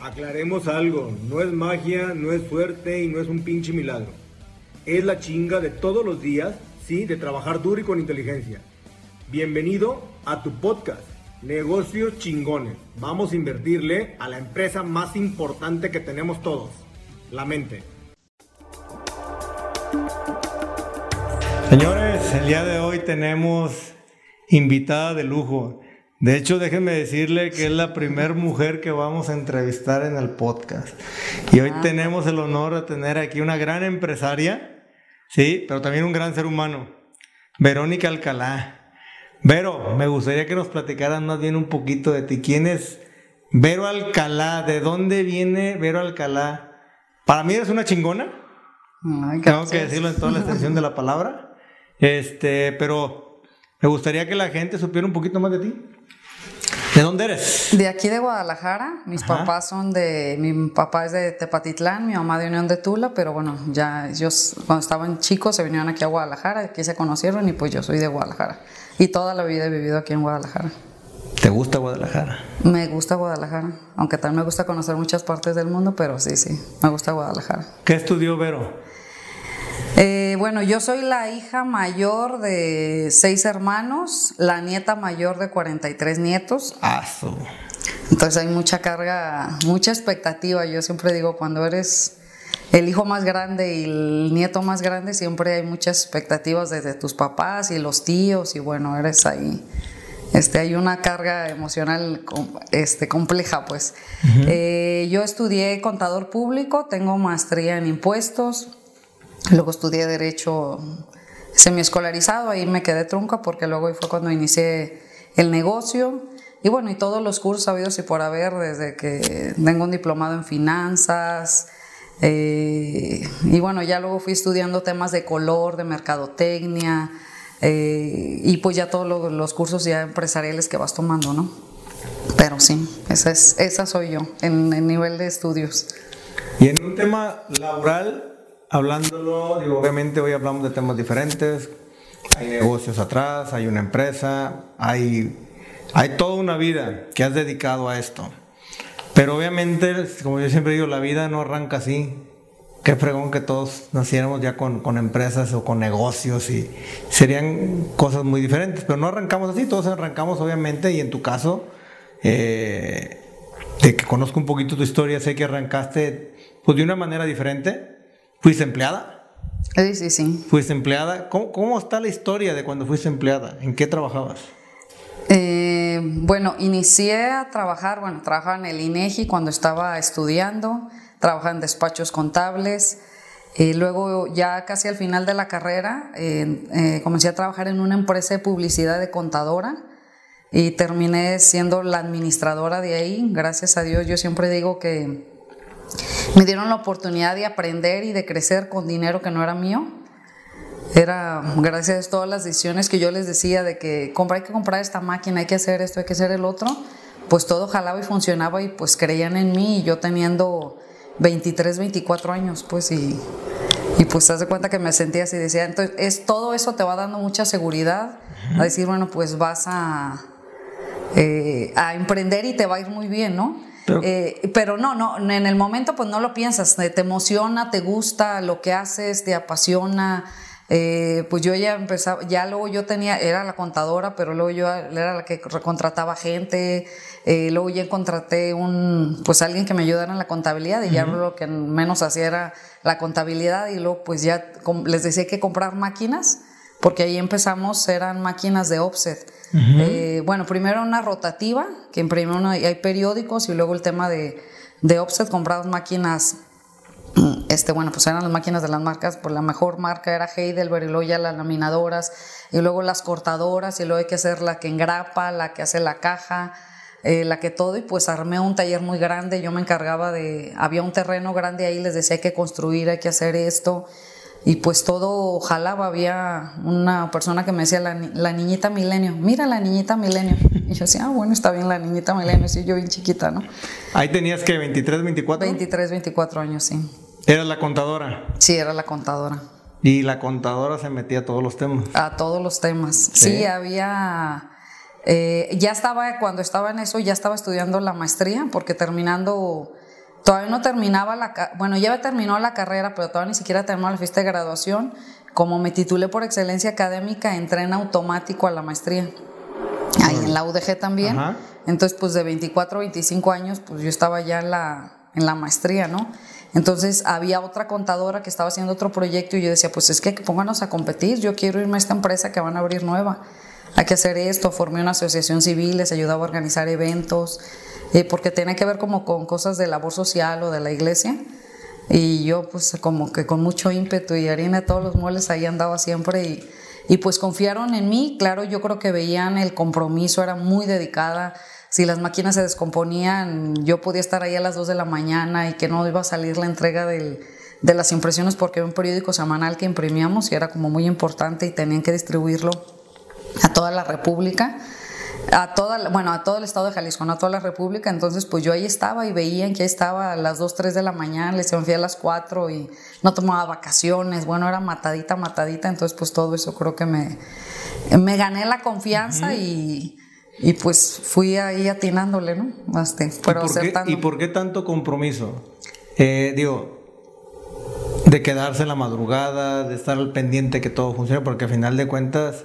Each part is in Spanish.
Aclaremos algo, no es magia, no es suerte y no es un pinche milagro. Es la chinga de todos los días, sí, de trabajar duro y con inteligencia. Bienvenido a tu podcast, Negocios Chingones. Vamos a invertirle a la empresa más importante que tenemos todos, la mente. Señores, el día de hoy tenemos invitada de lujo. De hecho, déjenme decirle que es la primera mujer que vamos a entrevistar en el podcast. Y hoy ah. tenemos el honor de tener aquí una gran empresaria, sí, pero también un gran ser humano, Verónica Alcalá. Vero, me gustaría que nos platicaras más bien un poquito de ti. ¿Quién es Vero Alcalá? ¿De dónde viene Vero Alcalá? Para mí eres una chingona. Tengo que decirlo en toda la extensión de la palabra. Este, pero me gustaría que la gente supiera un poquito más de ti. ¿De dónde eres? De aquí de Guadalajara. Mis papás son de. Mi papá es de Tepatitlán, mi mamá de Unión de Tula, pero bueno, ya ellos cuando estaban chicos se vinieron aquí a Guadalajara, aquí se conocieron y pues yo soy de Guadalajara. Y toda la vida he vivido aquí en Guadalajara. ¿Te gusta Guadalajara? Me gusta Guadalajara, aunque también me gusta conocer muchas partes del mundo, pero sí, sí, me gusta Guadalajara. ¿Qué estudió Vero? Eh, bueno, yo soy la hija mayor de seis hermanos, la nieta mayor de 43 nietos. Ah, Entonces hay mucha carga, mucha expectativa. Yo siempre digo, cuando eres el hijo más grande y el nieto más grande, siempre hay muchas expectativas desde tus papás y los tíos y bueno, eres ahí. Este, hay una carga emocional este, compleja, pues. Eh, yo estudié contador público, tengo maestría en impuestos, Luego estudié Derecho semiescolarizado, ahí me quedé trunca porque luego fue cuando inicié el negocio. Y bueno, y todos los cursos habidos y por haber, desde que tengo un diplomado en finanzas. Eh, y bueno, ya luego fui estudiando temas de color, de mercadotecnia. Eh, y pues ya todos los, cursos ya empresariales que vas tomando, ¿no? Pero sí, esa, es, esa soy yo en el nivel de estudios. Y en un tema laboral, hablándolo, digo, obviamente hoy hablamos de temas diferentes, hay negocios atrás, hay una empresa, hay, hay toda una vida que has dedicado a esto. Pero obviamente, como yo siempre digo, la vida no arranca así. Qué fregón que todos naciéramos ya con, con, empresas o con negocios y serían cosas muy diferentes. Pero no arrancamos así, todos arrancamos obviamente y en tu caso, eh, de que conozco un poquito tu historia, sé que arrancaste pues de una manera diferente ¿Fuiste empleada? Sí, sí, sí. ¿Fuiste empleada? ¿Cómo, está la historia de cuando fuiste empleada? ¿En qué trabajabas? Eh, bueno, inicié a trabajar, bueno, trabajaba en el INEGI cuando estaba estudiando, trabajaba en despachos contables. y luego, ya casi al final de la carrera, eh, comencé a trabajar en una empresa de publicidad de contadora y terminé siendo la administradora de ahí. Gracias a Dios, yo siempre digo que me dieron la oportunidad de aprender y de crecer con dinero que no era mío. Era gracias a todas las decisiones que yo les decía de que hay que comprar esta máquina, hay que hacer esto, hay que hacer el otro, pues todo jalaba y funcionaba y pues creían en mí y yo teniendo 23, 24 años, pues y, pues te das cuenta que me sentía así, decía, entonces es, todo eso te va dando mucha seguridad a decir, bueno, pues vas a, eh, a emprender y te va a ir muy bien, ¿no? Eh, pero, no, no, en el momento pues no lo piensas, te emociona, te gusta lo que haces, te apasiona. Eh, pues yo ya empezaba, ya luego yo tenía, era la contadora, pero luego yo era la que contrataba gente, eh, luego ya contraté un, pues alguien que me ayudara en la contabilidad y ya lo que menos hacía era la contabilidad y luego pues ya les decía que comprar máquinas, porque ahí empezamos, eran máquinas de offset. Eh, bueno, primero una rotativa, que imprimimos una, hay periódicos y luego el tema de, de offset, compramos máquinas, este, bueno, pues eran las máquinas de las marcas, pues la mejor marca era Heidelberg y luego ya las laminadoras y luego las cortadoras y luego hay que hacer la que engrapa, la que hace la caja, eh, la que todo. Y pues armé un taller muy grande, yo me encargaba de, había un terreno grande ahí, les decía hay que construir, hay que hacer esto y pues todo jalaba, había una persona que me decía, la, niñita milenio, mira la niñita milenio. Y yo decía, ah, bueno, está bien la niñita milenio, sí, yo bien chiquita, ¿no? Ahí tenías que 23, 24. 23, 24 años, sí. ¿Eras la contadora? Sí, era la contadora. ¿Y la contadora se metía a todos los temas? A todos los temas. Sí, había... Eh, ya estaba, cuando estaba en eso, ya estaba estudiando la maestría, porque terminando todavía no terminaba la, bueno, ya terminó la carrera, pero todavía ni siquiera terminó la fiesta de graduación. Como me titulé por excelencia académica, entré en automático a la maestría. Ahí en la UDG también. Entonces, pues de 24 a 25 años, pues yo estaba ya en la, en la maestría, ¿no? Entonces había otra contadora que estaba haciendo otro proyecto y yo decía, pues es que pónganos a competir, yo quiero irme a esta empresa que van a abrir nueva. Hay que hacer esto, formé una asociación civil, les ayudaba a organizar eventos, eh, porque tiene que ver como con cosas de labor social o de la iglesia. Y yo pues como que con mucho ímpetu y harina todos los muebles ahí andaba siempre y, y pues confiaron en mí, claro, yo creo que veían el compromiso, era muy dedicada. Si las máquinas se descomponían, yo podía estar ahí a las 2 de la mañana y que no iba a salir la entrega del, de las impresiones porque era un periódico semanal que imprimíamos y era como muy importante y tenían que distribuirlo a toda la República a toda, bueno, a todo el estado de Jalisco, no a toda la República, entonces pues yo ahí estaba y veían que ahí estaba a las 2, 3 de la mañana, les fui a las 4 y no tomaba vacaciones, bueno, era matadita, matadita, entonces pues todo eso creo que me, me gané la confianza y, y, pues fui ahí atinándole, ¿no? Este, pero ¿Y, por qué, ¿Y por qué tanto compromiso? Eh, digo, de quedarse en la madrugada, de estar al pendiente que todo funcione, porque al final de cuentas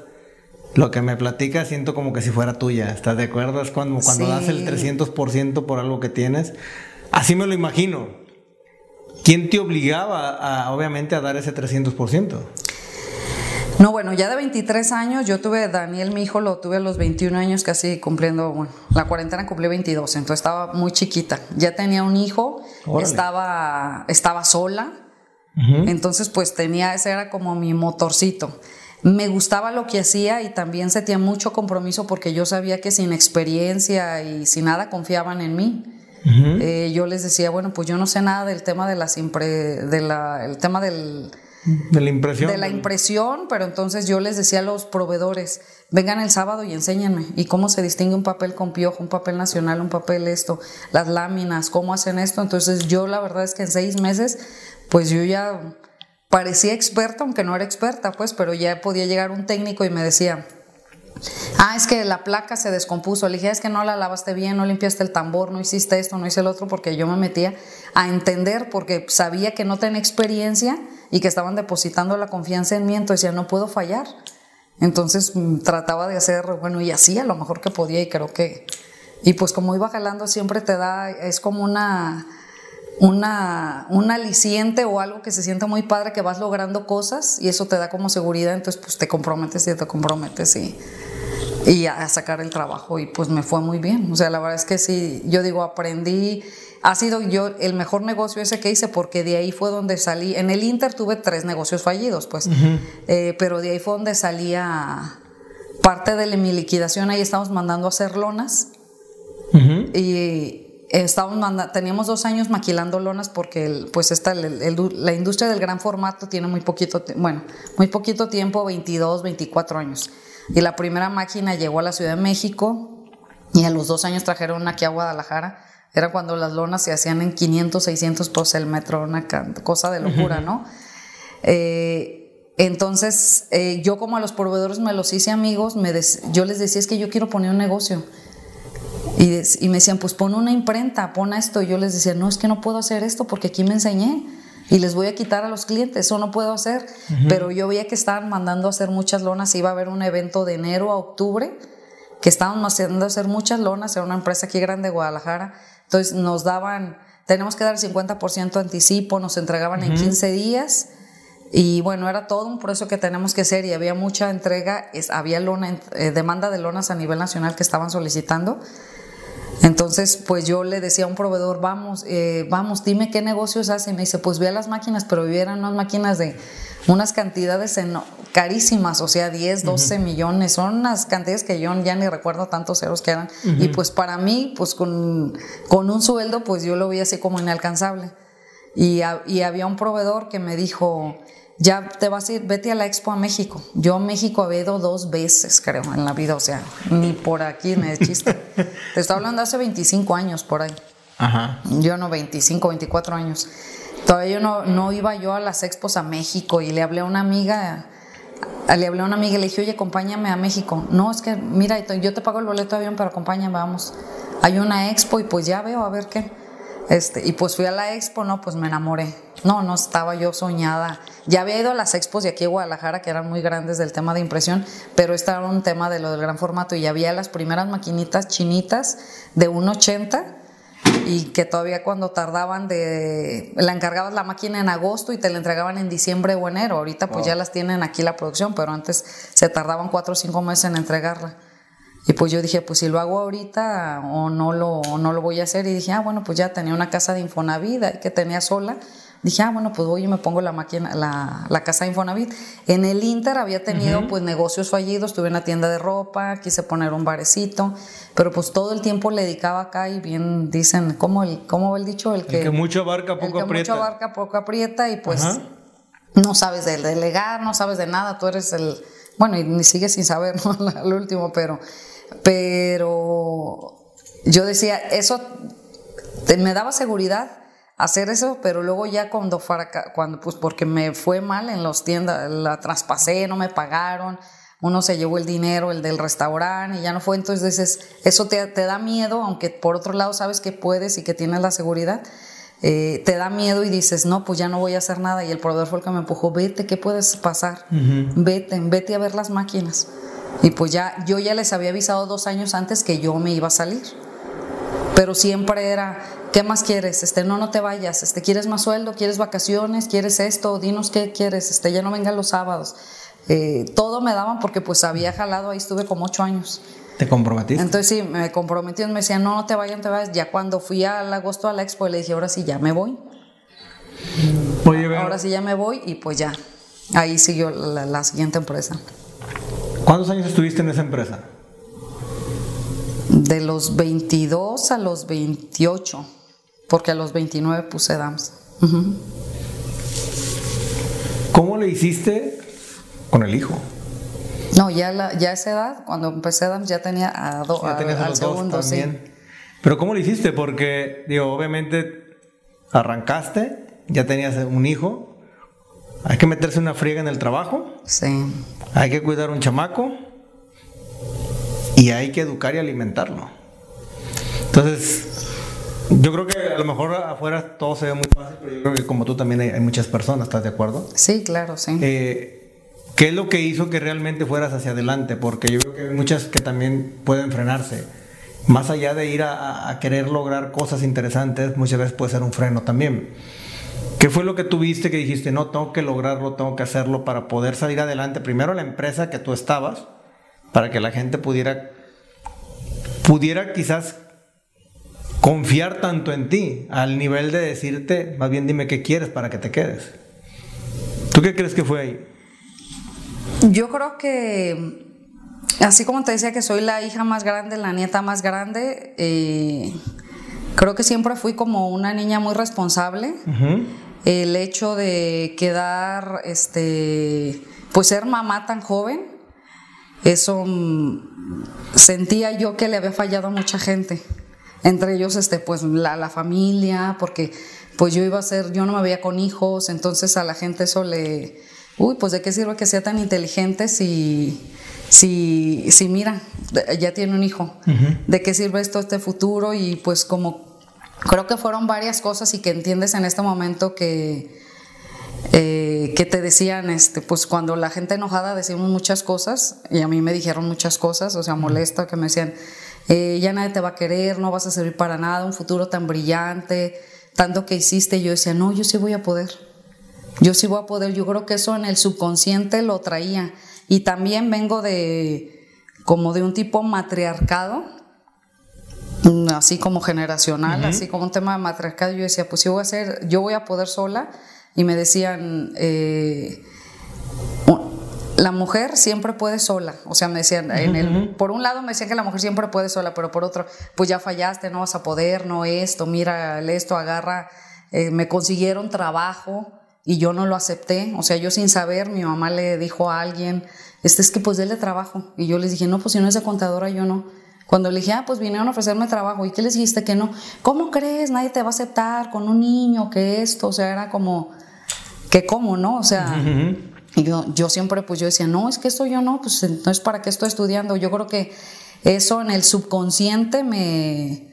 lo que me platica siento como que si fuera tuya. ¿Estás de acuerdo? Es cuando, cuando das el 300% por algo que tienes. Así me lo imagino. ¿Quién te obligaba, a, obviamente, a dar ese 300%? No, bueno, ya de 23 años, yo tuve, Daniel, mi hijo, lo tuve a los 21 años, casi cumpliendo, bueno, la cuarentena cumplí 22, entonces estaba muy chiquita. Ya tenía un hijo, estaba, estaba sola, entonces pues tenía, ese era como mi motorcito. Me gustaba lo que hacía y también sentía mucho compromiso porque yo sabía que sin experiencia y sin nada confiaban en mí. Eh, yo les decía, bueno, pues yo no sé nada del tema de las de la, el tema del de la impresión. De la impresión, pero entonces yo les decía a los proveedores, vengan el sábado y enséñenme. ¿Y cómo se distingue un papel con piojo, un papel nacional, un papel esto, las láminas, cómo hacen esto? Entonces yo la verdad es que en seis meses, pues yo ya parecía experta, aunque no era experta, pues, pero ya podía llegar un técnico y me decía, ah, es que la placa se descompuso, le dije, ah, es que no la lavaste bien, no limpiaste el tambor, no hiciste esto, no hice el otro, porque yo me metía a entender, porque sabía que no tenía experiencia y que estaban depositando la confianza en mí, entonces no puedo fallar. Entonces mm, trataba de hacer, bueno, y hacía lo mejor que podía y creo que, y pues como iba jalando siempre te da, es como una una, un aliciente o algo que se sienta muy padre que vas logrando cosas y eso te da como seguridad, entonces pues te comprometes y te comprometes y, y a, sacar el trabajo y pues me fue muy bien. O sea, la verdad es que sí, yo digo, aprendí, ha sido yo el mejor negocio ese que hice porque de ahí fue donde salí, en el Inter tuve tres negocios fallidos, pues, eh, pero de ahí fue donde salía parte de mi liquidación, ahí estamos mandando a hacer lonas. Y estábamos teníamos dos años maquilando lonas porque pues esta, la industria del gran formato tiene muy poquito, bueno, muy poquito tiempo, 22, 24 años. Y la primera máquina llegó a la Ciudad de México y a los dos años trajeron aquí a Guadalajara. Era cuando las lonas se hacían en 500, 600 pesos el metro, una cosa de locura, ¿no? Eh, entonces, eh, yo como a los proveedores me los hice amigos, me yo les decía, es que yo quiero poner un negocio. Y, me decían, pues pon una imprenta, pon esto. Y yo les decía, no, es que no puedo hacer esto porque aquí me enseñé y les voy a quitar a los clientes, eso no puedo hacer. Pero yo veía que estaban mandando a hacer muchas lonas, iba a haber un evento de enero a octubre, que estaban haciendo hacer muchas lonas, era una empresa aquí grande de Guadalajara. Entonces nos daban, tenemos que dar 50% anticipo, nos entregaban en 15 días. Y bueno, era todo un proceso que tenemos que hacer y había mucha entrega, es, había lona, eh, demanda de lonas a nivel nacional que estaban solicitando. Entonces, pues yo le decía a un proveedor, vamos, eh, vamos, dime qué negocios hace. Y me dice, pues ve a las máquinas, pero vieran unas máquinas de unas cantidades carísimas, o sea, 10, 12 millones, son unas cantidades que yo ya ni recuerdo tantos ceros que eran. Y pues para mí, pues con, con, un sueldo, pues yo lo vi así como inalcanzable. Y, y había un proveedor que me dijo, ya te vas a ir, vete a la Expo a México. Yo a México he ido dos veces, creo, en la vida, o sea, ni por aquí, de chiste. te estoy hablando hace 25 años por ahí. Ajá. Yo no, 25, 24 años. Todavía no, no iba yo a las expos a México y le hablé a una amiga, le hablé a una amiga y le dije, oye, acompáñame a México. No, es que, mira, yo te pago el boleto de avión, pero acompáñame, vamos. Hay una expo y pues ya veo a ver qué. Este, y pues fui a la expo, no, pues me enamoré. No, no estaba yo soñada. Ya había ido a las expos de aquí en Guadalajara, que eran muy grandes del tema de impresión, pero este era un tema de lo del gran formato y había las primeras maquinitas chinitas de 1.80 y que todavía cuando tardaban de la encargabas la máquina en agosto y te la entregaban en diciembre o enero. Ahorita pues ya las tienen aquí la producción, pero antes se tardaban cuatro o cinco meses en entregarla. Y pues yo dije, pues si lo hago ahorita o no lo, no lo voy a hacer. Y dije, ah, bueno, pues ya tenía una casa de Infonavit que tenía sola. Dije, ah, bueno, pues voy y me pongo la máquina, la, la casa de Infonavit. En el Inter había tenido pues negocios fallidos, tuve una tienda de ropa, quise poner un barecito, pero pues todo el tiempo le dedicaba acá y bien dicen, ¿cómo, el, cómo el dicho? El que, el que mucho abarca, poco el que aprieta. Mucho abarca, poco aprieta y pues no sabes de delegar, no sabes de nada, tú eres el, bueno, y ni sigues sin saber, ¿no? Lo último, pero pero yo decía, eso me daba seguridad hacer eso, pero luego ya cuando, cuando pues porque me fue mal en los tiendas, la traspasé, no me pagaron, uno se llevó el dinero, el del restaurante, y ya no fue, entonces dices, eso te, da miedo, aunque por otro lado sabes que puedes y que tienes la seguridad, eh, te da miedo y dices, no, pues ya no voy a hacer nada, y el proveedor fue el que me empujó, vete, ¿qué puedes pasar? Vete, vete a ver las máquinas. Y pues ya, yo ya les había avisado dos años antes que yo me iba a salir. Pero siempre era, ¿qué más quieres? Este, no, no te vayas. Este, ¿quieres más sueldo? ¿Quieres vacaciones? ¿Quieres esto? Dinos qué quieres. Este, ya no vengan los sábados. Eh, todo me daban porque pues había jalado, ahí estuve como ocho años. ¿Te comprometiste? Entonces sí, me comprometí, me decían, no, no te vayas, no te vayas. Ya cuando fui al agosto a la expo, le dije, ahora sí, ya me voy. ahora sí, ya me voy y pues ya. Ahí siguió la siguiente empresa. ¿Cuántos años estuviste en esa empresa? De los 22 a los 28, porque a los 29 puse DAMS. ¿Cómo le hiciste con el hijo? No, ya, la, ya a esa edad, cuando empecé DAMS ya tenía a, do, ya a, al segundo, también. Pero ¿cómo le hiciste? Porque, digo, obviamente arrancaste, ya tenías un hijo, hay que meterse una friega en el trabajo. Sí. Hay que cuidar un chamaco y hay que educar y alimentarlo. Entonces, yo creo que a lo mejor afuera todo se ve muy fácil, pero yo creo que como tú también hay, muchas personas, ¿estás de acuerdo? Sí, claro, sí. Eh, ¿Qué es lo que hizo que realmente fueras hacia adelante? Porque yo creo que hay muchas que también pueden frenarse. Más allá de ir a querer lograr cosas interesantes, muchas veces puede ser un freno también. ¿Qué fue lo que tuviste que dijiste, no, tengo que lograrlo, tengo que hacerlo para poder salir adelante? Primero la empresa que tú estabas, para que la gente pudiera, pudiera quizás confiar tanto en ti, al nivel de decirte, más bien dime qué quieres para que te quedes. ¿Tú qué crees que fue ahí? Yo creo que, así como te decía que soy la hija más grande, la nieta más grande, eh, creo que siempre fui como una niña muy responsable el hecho de quedar, este, pues ser mamá tan joven, eso mm, sentía yo que le había fallado a mucha gente. Entre ellos, este, pues la, la, familia, porque pues yo iba a ser, yo no me veía con hijos, entonces a la gente eso le, uy, pues de qué sirve que sea tan inteligente si, si, si mira, ya tiene un hijo, de qué sirve esto, este futuro y pues como creo que fueron varias cosas y que entiendes en este momento que, eh, que te decían, este, pues cuando la gente enojada decimos muchas cosas, y a mí me dijeron muchas cosas, o sea, molesta, que me decían, eh, ya nadie te va a querer, no vas a servir para nada, un futuro tan brillante, tanto que hiciste, yo decía, no, yo sí voy a poder, yo sí voy a poder, yo creo que eso en el subconsciente lo traía, y también vengo de como de un tipo matriarcado, Mm, así como generacional, así como un tema de matriarcado, yo decía, pues yo voy a hacer, yo voy a poder sola, y me decían, eh, la mujer siempre puede sola, o sea, me decían, en el, por un lado me decían que la mujer siempre puede sola, pero por otro, pues ya fallaste, no vas a poder, no esto, mira esto, agarra, eh, me consiguieron trabajo y yo no lo acepté, o sea, yo sin saber, mi mamá le dijo a alguien, este es que pues déle trabajo, y yo les dije, no, pues si no es de contadora, yo no. Cuando le dije, ah, pues vinieron a ofrecerme trabajo, ¿y qué les dijiste que no? ¿Cómo crees? Nadie te va a aceptar con un niño, que esto, o sea, era como, que cómo, ¿no? O sea, yo, yo siempre, pues yo decía, no, es que esto yo no, pues no es para qué estoy estudiando. Yo creo que eso en el subconsciente me,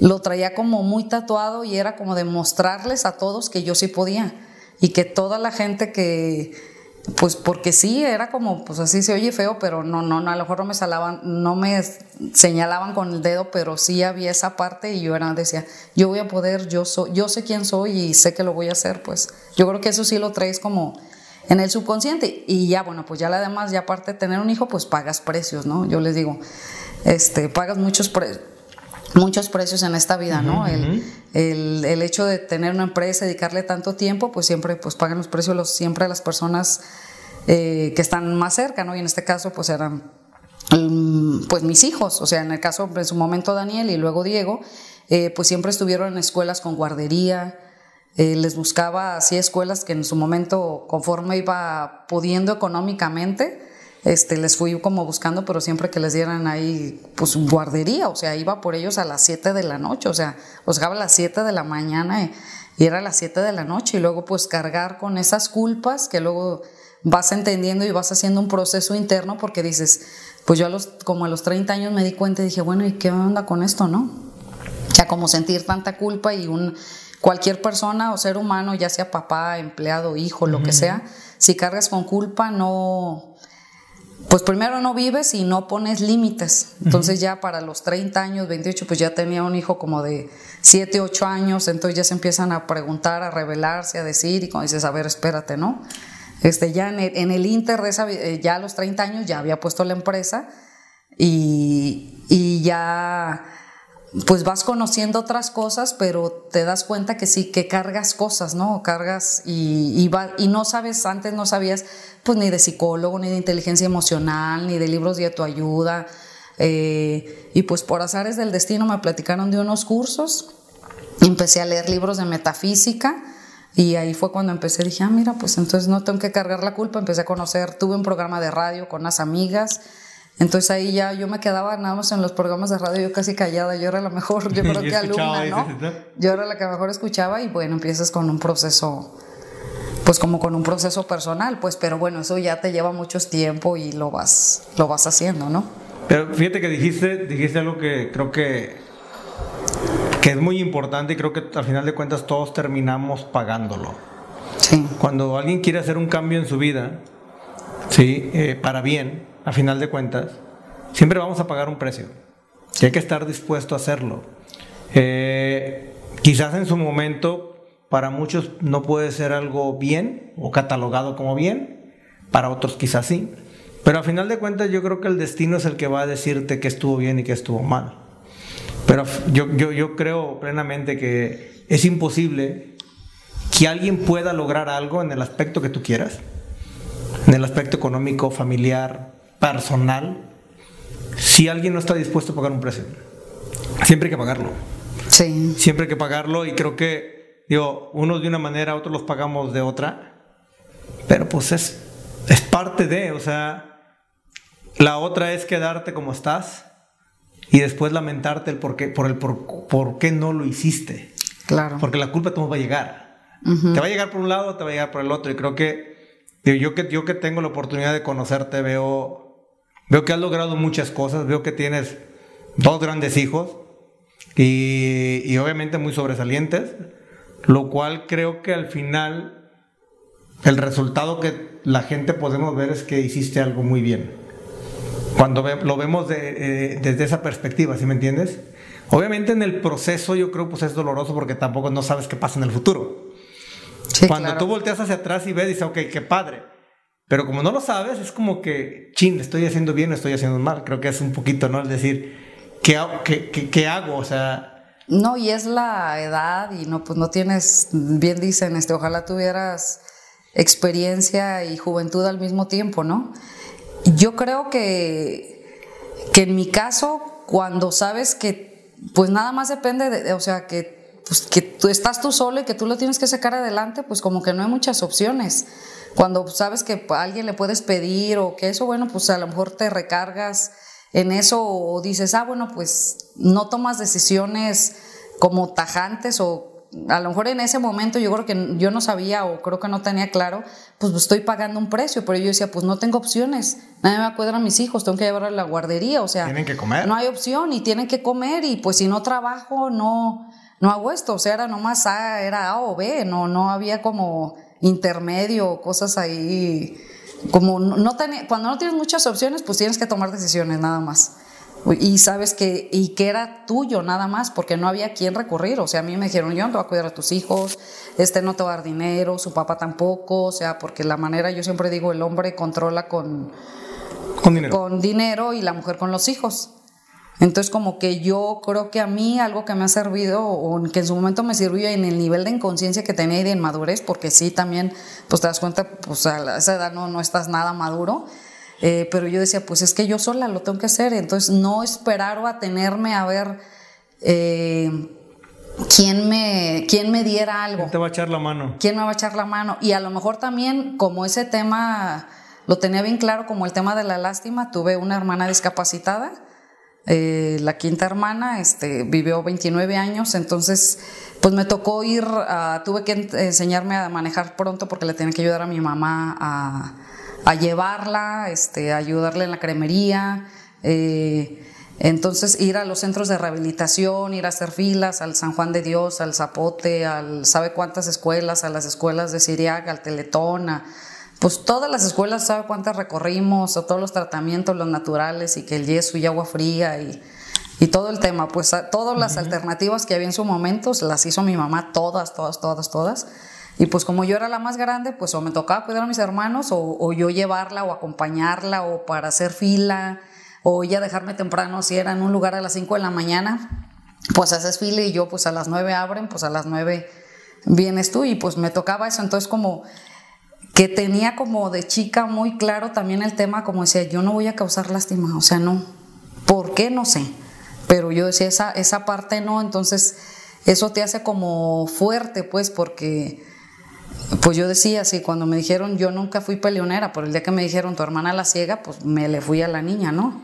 lo traía como muy tatuado y era como demostrarles a todos que yo sí podía y que toda la gente que, pues porque sí, era como, pues así se oye feo, pero no, no, no, a lo mejor no me salaban, no me señalaban con el dedo, pero sí había esa parte y yo era, decía, yo voy a poder, yo soy, yo sé quién soy y sé que lo voy a hacer, pues yo creo que eso sí lo traes como en el subconsciente y ya, bueno, pues ya la demás, ya aparte de tener un hijo, pues pagas precios, ¿no? Yo les digo, este, pagas muchos precios muchos precios en esta vida, ¿no? el, el, el, hecho de tener una empresa, dedicarle tanto tiempo, pues siempre pues pagan los precios los, siempre las personas eh, que están más cerca, ¿no? Y en este caso pues eran mm, pues mis hijos, o sea, en el caso en su momento Daniel y luego Diego, eh, pues siempre estuvieron en escuelas con guardería, eh, les buscaba así escuelas que en su momento, conforme iba pudiendo económicamente, este, les fui como buscando, pero siempre que les dieran ahí, pues guardería, o sea, iba por ellos a las 7 de la noche, o sea, los dejaba a las 7 de la mañana y, era a las 7 de la noche y luego pues cargar con esas culpas que luego vas entendiendo y vas haciendo un proceso interno porque dices, pues yo a los, como a los 30 años me di cuenta y dije, bueno, ¿y qué onda con esto, no? O sea, como sentir tanta culpa y un, cualquier persona o ser humano, ya sea papá, empleado, hijo, lo que sea, si cargas con culpa, no, pues primero no vives y no pones límites. Entonces ya para los 30 años, 28, pues ya tenía un hijo como de 7, 8 años, entonces ya se empiezan a preguntar, a revelarse, a decir, y cuando dices, a ver, espérate, ¿no? Este, ya en el, en el Inter de esa, eh, ya a los 30 años ya había puesto la empresa y, y ya pues vas conociendo otras cosas, pero te das cuenta que sí, que cargas cosas, ¿no? Cargas y, y, no sabes, antes no sabías pues ni de psicólogo, ni de inteligencia emocional, ni de libros de autoayuda. Eh, y pues por azares del destino me platicaron de unos cursos, empecé a leer libros de metafísica y ahí fue cuando empecé, dije, ah, mira, pues entonces no tengo que cargar la culpa, empecé a conocer, tuve un programa de radio con unas amigas entonces ahí ya yo me quedaba nada más en los programas de radio, yo casi callada, yo era la mejor, yo creo que alumna, ¿no? Yo era la que mejor escuchaba y bueno, empiezas con un proceso, pues como con un proceso personal, pues, pero bueno, eso ya te lleva mucho tiempo y lo vas, lo vas haciendo, ¿no? Pero fíjate que dijiste, dijiste algo que creo que, que es muy importante y creo que al final de cuentas todos terminamos pagándolo. Sí. Cuando alguien quiere hacer un cambio en su vida, sí, eh, para bien, a final de cuentas, siempre vamos a pagar un precio. Y hay que estar dispuesto a hacerlo. Eh, quizás en su momento, para muchos no puede ser algo bien o catalogado como bien, para otros quizás sí. Pero a final de cuentas yo creo que el destino es el que va a decirte que estuvo bien y que estuvo mal. Pero yo, yo, yo creo plenamente que es imposible que alguien pueda lograr algo en el aspecto que tú quieras, en el aspecto económico, familiar, personal si alguien no está dispuesto a pagar un precio. Siempre hay que pagarlo. Sí. Siempre hay que pagarlo y creo que, digo, unos de una manera, otros los pagamos de otra, pero pues es, es parte de, o sea, la otra es quedarte como estás y después lamentarte el por qué, por el por, por qué no lo hiciste. Claro. Porque la culpa te va a llegar. Te va a llegar por un lado, te va a llegar por el otro y creo que yo que, yo que tengo la oportunidad de conocerte, veo Veo que has logrado muchas cosas, veo que tienes dos grandes hijos y, obviamente muy sobresalientes, lo cual creo que al final el resultado que la gente podemos ver es que hiciste algo muy bien. Cuando lo vemos eh, desde esa perspectiva, ¿sí me entiendes? Obviamente en el proceso yo creo pues es doloroso porque tampoco no sabes qué pasa en el futuro. Cuando tú volteas hacia atrás y ves, dices, ok, qué padre pero como no lo sabes, es como que, chin, estoy haciendo bien o estoy haciendo mal. Creo que es un poquito, ¿no? Es decir, ¿qué, qué, qué, hago? O sea... No, y es la edad y no, pues no tienes, bien dicen, este, ojalá tuvieras experiencia y juventud al mismo tiempo, ¿no? Yo creo que, que en mi caso, cuando sabes que, pues nada más depende de, o sea, que, pues, que tú estás tú solo y que tú lo tienes que sacar adelante, pues como que no hay muchas opciones. Cuando sabes que a alguien le puedes pedir o que eso, bueno, pues a lo mejor te recargas en eso o dices, ah, bueno, pues no tomas decisiones como tajantes o a lo mejor en ese momento yo creo que yo no sabía o creo que no tenía claro, pues estoy pagando un precio, pero yo decía, pues no tengo opciones, nadie me va a cuidar a mis hijos, tengo que llevar a la guardería, o sea, tienen que comer. No hay opción y tienen que comer y pues si no trabajo, no, no hago esto, o sea, era nomás A, era A o B, no, no había como intermedio, cosas ahí, como no tenía, cuando no tienes muchas opciones, pues tienes que tomar decisiones nada más y sabes que, y que era tuyo nada más, porque no había quien recurrir. O sea, a mí me dijeron, yo no te voy a cuidar a tus hijos, este no te va a dar dinero, su papá tampoco, o sea, porque la manera, yo siempre digo, el hombre controla con, con, dinero. con dinero y la mujer con los hijos. Entonces, como que yo creo que a mí algo que me ha servido, o que en su momento me sirvió en el nivel de inconsciencia que tenía y de inmadurez, porque sí, también, pues te das cuenta, pues a esa edad no, no estás nada maduro, eh, pero yo decía, pues es que yo sola lo tengo que hacer, entonces no esperar o atenerme a ver eh, quién, me, quién me diera algo. ¿Quién te va a echar la mano? ¿Quién me va a echar la mano? Y a lo mejor también, como ese tema lo tenía bien claro, como el tema de la lástima, tuve una hermana discapacitada. Eh, la quinta hermana este, vivió 29 años, entonces pues me tocó ir, tuve que enseñarme a manejar pronto porque le tenía que ayudar a mi mamá a, a llevarla, este, ayudarle en la cremería. Eh, entonces ir a los centros de rehabilitación, ir a hacer filas al San Juan de Dios, al Zapote, al sabe cuántas escuelas, a las escuelas de Siriaga, al Teletón, pues todas las escuelas sabe cuántas recorrimos, o todos los tratamientos, los naturales y que el yeso y agua fría y, y todo el tema, pues todas las alternativas que había en su momento las hizo mi mamá, todas, todas, todas, todas. Y pues como yo era la más grande, pues o me tocaba cuidar a mis hermanos o, yo llevarla o acompañarla o para hacer fila o ya dejarme temprano si era en un lugar a las 5 de la mañana, pues haces fila y yo pues a las 9 abren, pues a las 9 vienes tú y pues me tocaba eso. Entonces como que tenía como de chica muy claro también el tema, como decía, yo no voy a causar lástima, o sea, no. ¿Por qué? No sé. Pero yo decía, esa, esa parte no, entonces eso te hace como fuerte, pues, porque pues yo decía, sí, cuando me dijeron, yo nunca fui peleonera, por el día que me dijeron, tu hermana la ciega, pues me le fui a la niña, ¿no?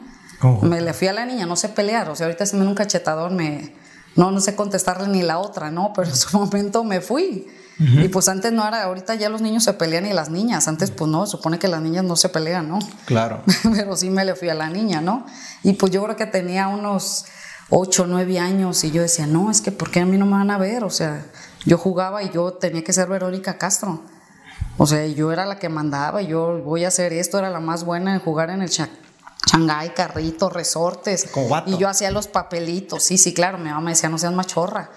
Me le fui a la niña, no sé pelear, o sea, ahorita si me un cachetador, me, no, no sé contestarle ni la otra, ¿no? Pero en su momento me fui. Y pues antes no era, ahorita ya los niños se pelean y las niñas, antes pues no, supone que las niñas no se pelean, ¿no? Claro. Pero sí me le fui a la niña, ¿no? Y pues yo creo que tenía unos 8, 9 años y yo decía, no, es que ¿por qué a mí no me van a ver? O sea, yo jugaba y yo tenía que ser Verónica Castro. O sea, yo era la que mandaba, yo voy a hacer esto, era la más buena en jugar en el Shanghai, carritos, resortes. Y yo hacía los papelitos. Sí, sí, claro, mi mamá me decía, no seas machorra.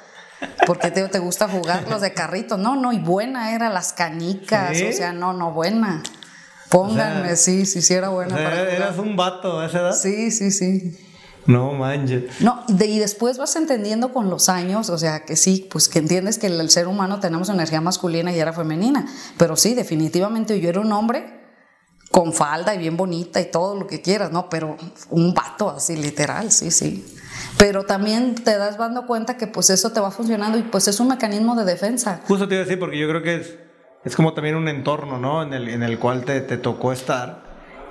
Porque te, te gusta jugar los de carritos? No, no, y buena era las canicas, o sea, no, no, buena. Pónganme, sí, sí, sí, era buena. eras un vato a esa edad. Sí, sí, sí. No manches. No, y después vas entendiendo con los años, o sea, que sí, pues que entiendes que el, ser humano tenemos energía masculina y era femenina. Pero sí, definitivamente yo era un hombre con falda y bien bonita y todo lo que quieras, ¿no? Pero un vato así, literal, sí, sí. Pero también te das dando cuenta que pues eso te va funcionando y pues es un mecanismo de defensa. Justo te iba a decir, porque yo creo que es, es como también un entorno, ¿no? En el, en el cual te, te tocó estar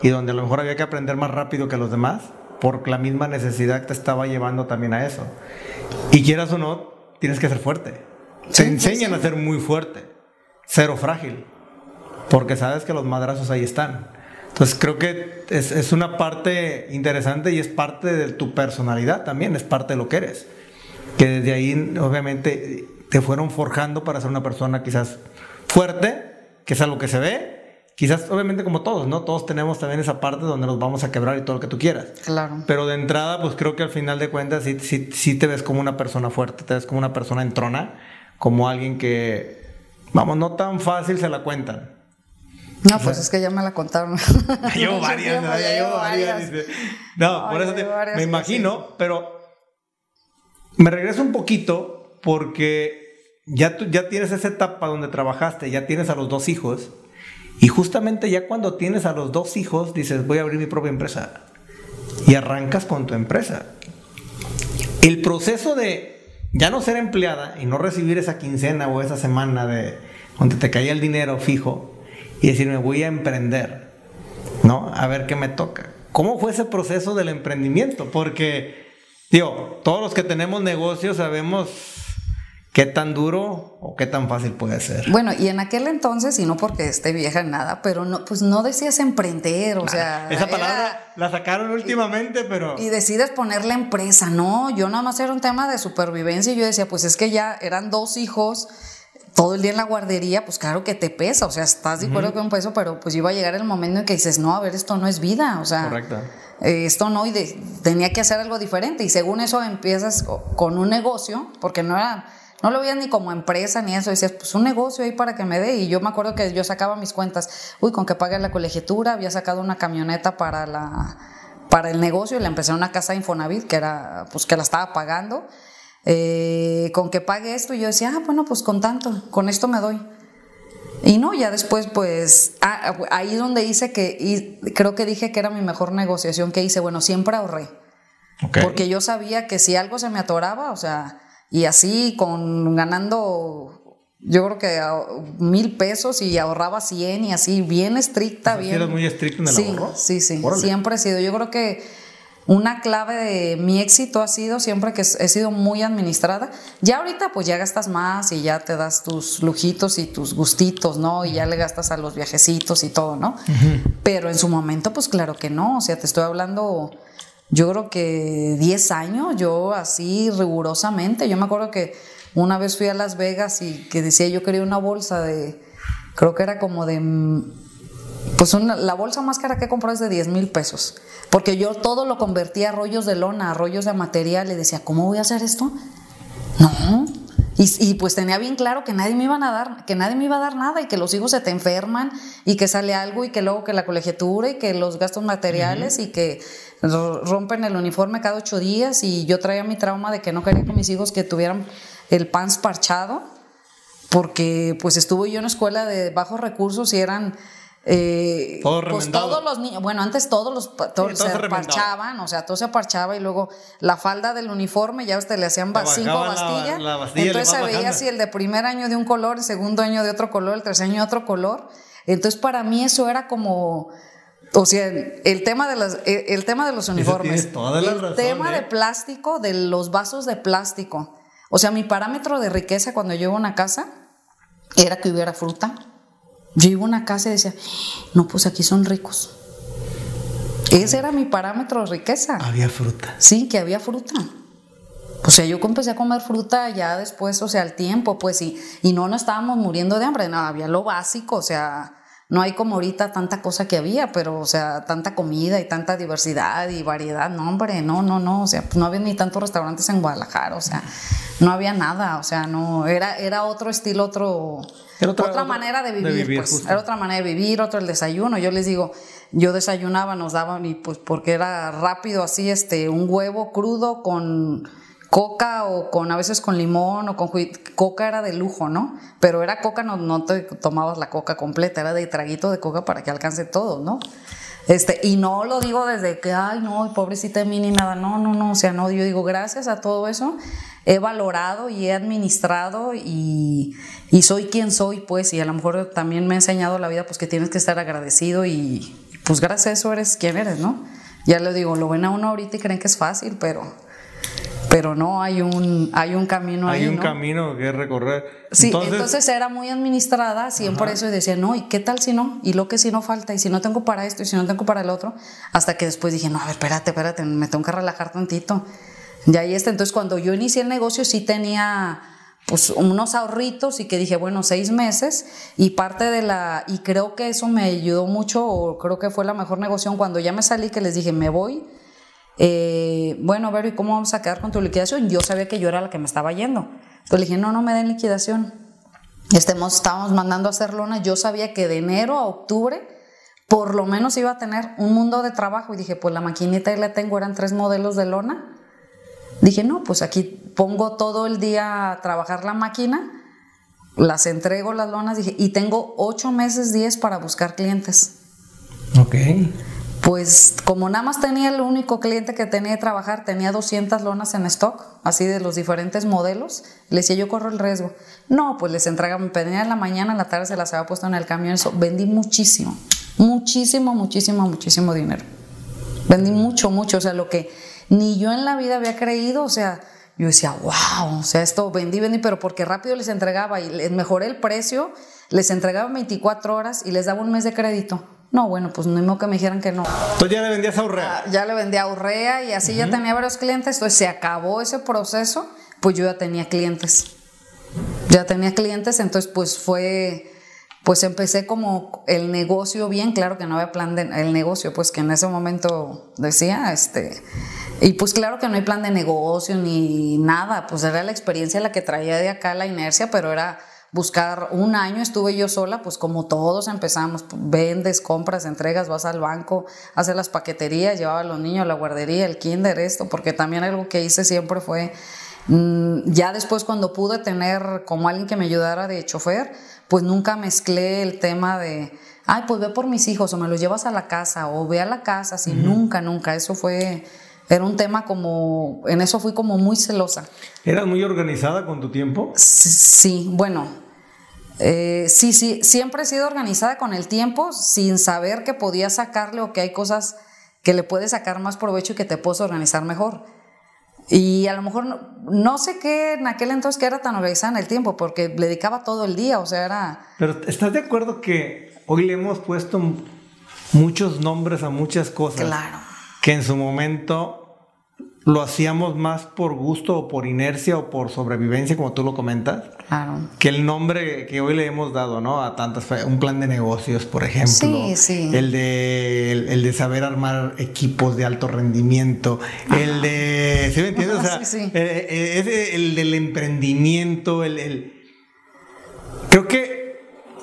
y donde a lo mejor había que aprender más rápido que los demás por la misma necesidad que te estaba llevando también a eso. Y quieras o no, tienes que ser fuerte. Se enseñan a ser muy fuerte, cero frágil, porque sabes que los madrazos ahí están. Entonces creo que es, es, una parte interesante y es parte de tu personalidad también, es parte de lo que eres. Que desde ahí obviamente te fueron forjando para ser una persona quizás fuerte, que es algo que se ve, Quizás, obviamente, como todos, ¿no? Todos tenemos también esa parte donde nos vamos a quebrar y todo lo que tú quieras. Claro. Pero de entrada, pues creo que al final de cuentas sí, sí, sí te ves como una persona fuerte, te ves como una persona entrona, como alguien que, vamos, no tan fácil se la cuentan. No, pues es que ya me la contaron. llevo varias, ¿no? Ya llevo varias. No, por eso te, me imagino, pero me regreso un poquito porque ya, tú, ya tienes esa etapa donde trabajaste, ya tienes a los dos hijos. Y justamente ya cuando tienes a los dos hijos, dices, voy a abrir mi propia empresa. Y arrancas con tu empresa. El proceso de ya no ser empleada y no recibir esa quincena o esa semana de donde te caía el dinero fijo y decirme, voy a emprender, ¿no? A ver qué me toca. ¿Cómo fue ese proceso del emprendimiento? Porque, digo, todos los que tenemos negocios sabemos qué tan duro o qué tan fácil puede ser. Bueno, y en aquel entonces, y no porque esté vieja en nada, pero no, pues no decías emprender, o sea. Esa palabra la sacaron últimamente, pero. Y decides ponerle empresa, no, yo nada más era un tema de supervivencia y yo decía, pues es que ya eran dos hijos todo el día en la guardería, pues claro que te pesa, o sea, estás de acuerdo con un peso, pero pues iba a llegar el momento en que dices, no, a ver, esto no es vida, o sea, eh, esto no, y de- tenía que hacer algo diferente, y según eso empiezas co- con un negocio, porque no era, no lo veías ni como empresa ni eso, decías, pues un negocio ahí para que me dé, y yo me acuerdo que yo sacaba mis cuentas, uy, con que pague la colegiatura, había sacado una camioneta para la para el negocio y le empecé una casa de Infonavit que era pues que la estaba pagando eh, con que pague esto y yo decía ah bueno pues con tanto con esto me doy y no ya después pues ah, ahí donde hice que y creo que dije que era mi mejor negociación que hice bueno siempre ahorré porque yo sabía que si algo se me atoraba, o sea, y así con ganando, yo creo que ah, mil pesos y ahorraba 100 y así, bien estricta, O sea, ¿sí bien. muy estricto en el sí, ahorro? Sí, sí, Órale. siempre he sido. Yo creo que una clave de mi éxito ha sido siempre que he sido muy administrada. Ya ahorita pues ya gastas más y ya te das tus lujitos y tus gustitos, ¿no? Y ya le gastas a los viajecitos y todo, ¿no? Pero en su momento pues claro que no, o sea, te estoy hablando yo creo que 10 años, yo así rigurosamente. Yo me acuerdo que una vez fui a Las Vegas y que decía yo quería una bolsa de, creo que era como de, pues una- la bolsa más cara que he comprado es de 10 mil pesos. Porque yo todo lo convertía a rollos de lona, a rollos de material y decía, ¿cómo voy a hacer esto? No. Y, y, pues tenía bien claro que nadie me iban a dar, que nadie me iba a dar nada y que los hijos se te enferman y que sale algo y que luego que la colegiatura y que los gastos materiales y que ro- rompen el uniforme cada ocho días y yo traía mi trauma de que no quería que mis hijos que tuvieran el pants parchado porque pues estuve yo en una escuela de bajos recursos y eran eh, Todo pues remendado. todos los niños, bueno, antes todos los todos todo se remendaba. parchaban, o sea, todo se parchaba y luego la falda del uniforme ya usted le hacían Le cinco la- bastillas. la bastilla, entonces se veía así el de primer año de un color, el segundo año de otro color, el tercer año de otro color. Entonces para mí eso era como o sea, el, el tema de las, el, el tema de los uniformes, toda la el razón, tema ¿eh? de plástico, de los vasos de plástico. O sea, mi parámetro de riqueza cuando iba a una casa era que hubiera fruta. Yo iba a una casa y decía, no, pues aquí son ricos. Ese era mi parámetro de riqueza. Había fruta. Sí, que había fruta. O sea, yo empecé a comer fruta ya después, o sea, al tiempo, pues, y, y no nos estábamos muriendo de hambre, no, había lo básico, o sea, no hay como ahorita tanta cosa que había, pero, o sea, tanta comida y tanta diversidad y variedad, no, hombre, no, no, no, o sea, pues no había ni tantos restaurantes en Guadalajara, o sea, no había nada, o sea, no, era, era otro estilo, otro, Era otra- manera de de vivir, vivir, pues, era otra manera de vivir, otro el desayuno, yo les digo, yo desayunaba, nos daban, y pues porque era rápido así, este, un huevo crudo con coca o con a veces con limón o con coca era de lujo, ¿no? Pero era coca, no, no te tomabas la coca completa, era de traguito de coca para que alcance todo, ¿no? Este, y no lo digo desde que, ay, no, pobrecita de mí ni nada, no, no, no, o sea, no, yo digo, gracias a todo eso, he valorado y he administrado y, y soy quien soy, pues, y a lo mejor también me ha enseñado la vida, pues, que tienes que estar agradecido y, pues, gracias a eso eres quien eres, ¿no? Ya le digo, lo ven a uno ahorita y creen que es fácil, pero pero no hay un hay un camino Hay ahí, un ¿no? camino que recorrer. Sí, entonces, era muy administrada, siempre eso y decía, no, ¿y qué tal si no? ¿Y lo que si no falta? ¿Y si no tengo para esto? ¿Y si no tengo para el otro? Hasta que después dije, no, a ver, espérate, espérate, me tengo que relajar tantito. Y ahí está. Entonces, cuando yo inicié el negocio, sí tenía pues unos ahorritos y que dije, bueno, seis meses y parte de la, y creo que eso me ayudó mucho, o creo que fue la mejor negociación cuando ya me salí, que les dije, me voy, eh, bueno, Vero, ¿y cómo vamos a quedar con tu liquidación? Yo sabía que yo era la que me estaba yendo. Entonces le dije, no, no me den liquidación. Estemos, estábamos mandando a hacer lona. Yo sabía que de enero a octubre por lo menos iba a tener un mundo de trabajo. Y dije, pues la maquinita ahí la tengo, eran tres modelos de lona. Dije, no, pues aquí pongo todo el día a trabajar la máquina, las entrego las lonas, dije, y tengo ocho meses, diez para buscar clientes. Ok. Pues como nada más tenía el único cliente que tenía que trabajar, tenía 200 lonas en stock, así de los diferentes modelos, le decía yo corro el riesgo. No, pues les entregaba, me pedían en la mañana, en la tarde se las había puesto en el camión, eso, vendí muchísimo, muchísimo, muchísimo, muchísimo dinero. Vendí mucho, mucho, o sea, lo que ni yo en la vida había creído, o sea, yo decía, wow, o sea, esto vendí, vendí, pero porque rápido les entregaba y les mejoré el precio, les entregaba 24 horas y les daba un mes de crédito. No, bueno, pues no modo que me dijeran que no. Entonces ya le vendías a Urrea. Ah, ya le vendía a Urrea y así ya tenía varios clientes. Entonces se acabó ese proceso, pues yo ya tenía clientes. Ya tenía clientes, entonces pues fue, pues empecé como el negocio bien, claro que no había plan de, el negocio, pues que en ese momento decía, este, y pues claro que no hay plan de negocio ni nada, pues era la experiencia la que traía de acá, la inercia, pero era buscar un año estuve yo sola, pues como todos empezamos, vendes, compras, entregas, vas al banco, haces las paqueterías, llevaba a los niños a la guardería, el kinder, esto, porque también algo que hice siempre fue, mm, ya después cuando pude tener como alguien que me ayudara de chofer, pues nunca mezclé el tema de, ay, pues ve por mis hijos o me los llevas a la casa o ve a la casa, así, nunca, nunca, eso fue era un tema como, en eso fui como muy celosa. ¿Eras muy organizada con tu tiempo? Sí, bueno, eh, sí, sí, siempre he sido organizada con el tiempo sin saber que podía sacarle o que hay cosas que le puedes sacar más provecho y que te puedes organizar mejor. Y a lo mejor no, sé qué en aquel entonces que era tan organizada en el tiempo, porque le dedicaba todo el día, o sea, era... Pero ¿estás de acuerdo que hoy le hemos puesto muchos nombres a muchas cosas? Claro que en su momento lo hacíamos más por gusto o por inercia o por sobrevivencia, como tú lo comentas, claro. que el nombre que hoy le hemos dado, ¿no? A tantas, un plan de negocios, por ejemplo, sí, sí. El, de, el, de saber armar equipos de alto rendimiento, el de, ¿sí me entiendes? O sea, sí, sí. Eh, eh, el del emprendimiento, el, el... Creo que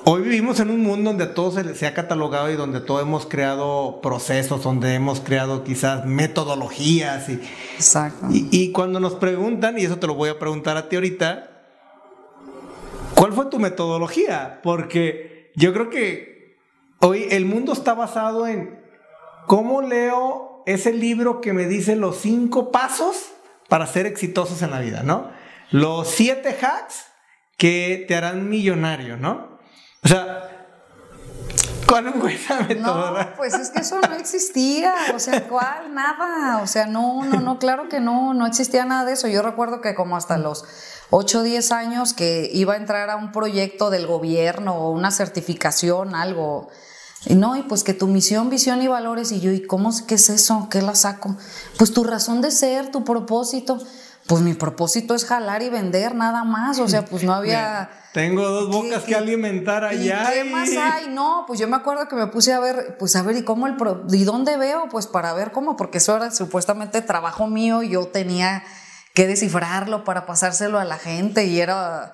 Hoy vivimos en un mundo donde todo se, ha catalogado y donde todo hemos creado procesos, donde hemos creado quizás metodologías. Y, Exacto. Y, cuando nos preguntan, y eso te lo voy a preguntar a ti ahorita, ¿cuál fue tu metodología? Porque yo creo que hoy el mundo está basado en cómo leo ese libro que me dice los cinco pasos para ser exitosos en la vida, ¿no? Los siete hacks que te harán millonario, ¿no? O sea, ¿cuál fue esa No, pues es que eso no existía. O sea, ¿cuál? Nada. O sea, no, no, no, claro que no, no existía nada de eso. Yo recuerdo que como hasta los 8 o 10 años que iba a entrar a un proyecto del gobierno o una certificación, algo. Y no, y pues que tu misión, visión y valores, y yo, ¿y cómo, qué es eso? ¿Qué la saco? Pues tu razón de ser, tu propósito pues mi propósito es jalar y vender nada más, o sea, pues no había... Tengo dos bocas que alimentar allá. ¿Y qué más hay? No, pues yo me acuerdo que me puse a ver, pues a ver, ¿y cómo el... ¿Y dónde veo? Pues para ver cómo, porque eso era supuestamente trabajo mío, yo tenía que descifrarlo para pasárselo a la gente y era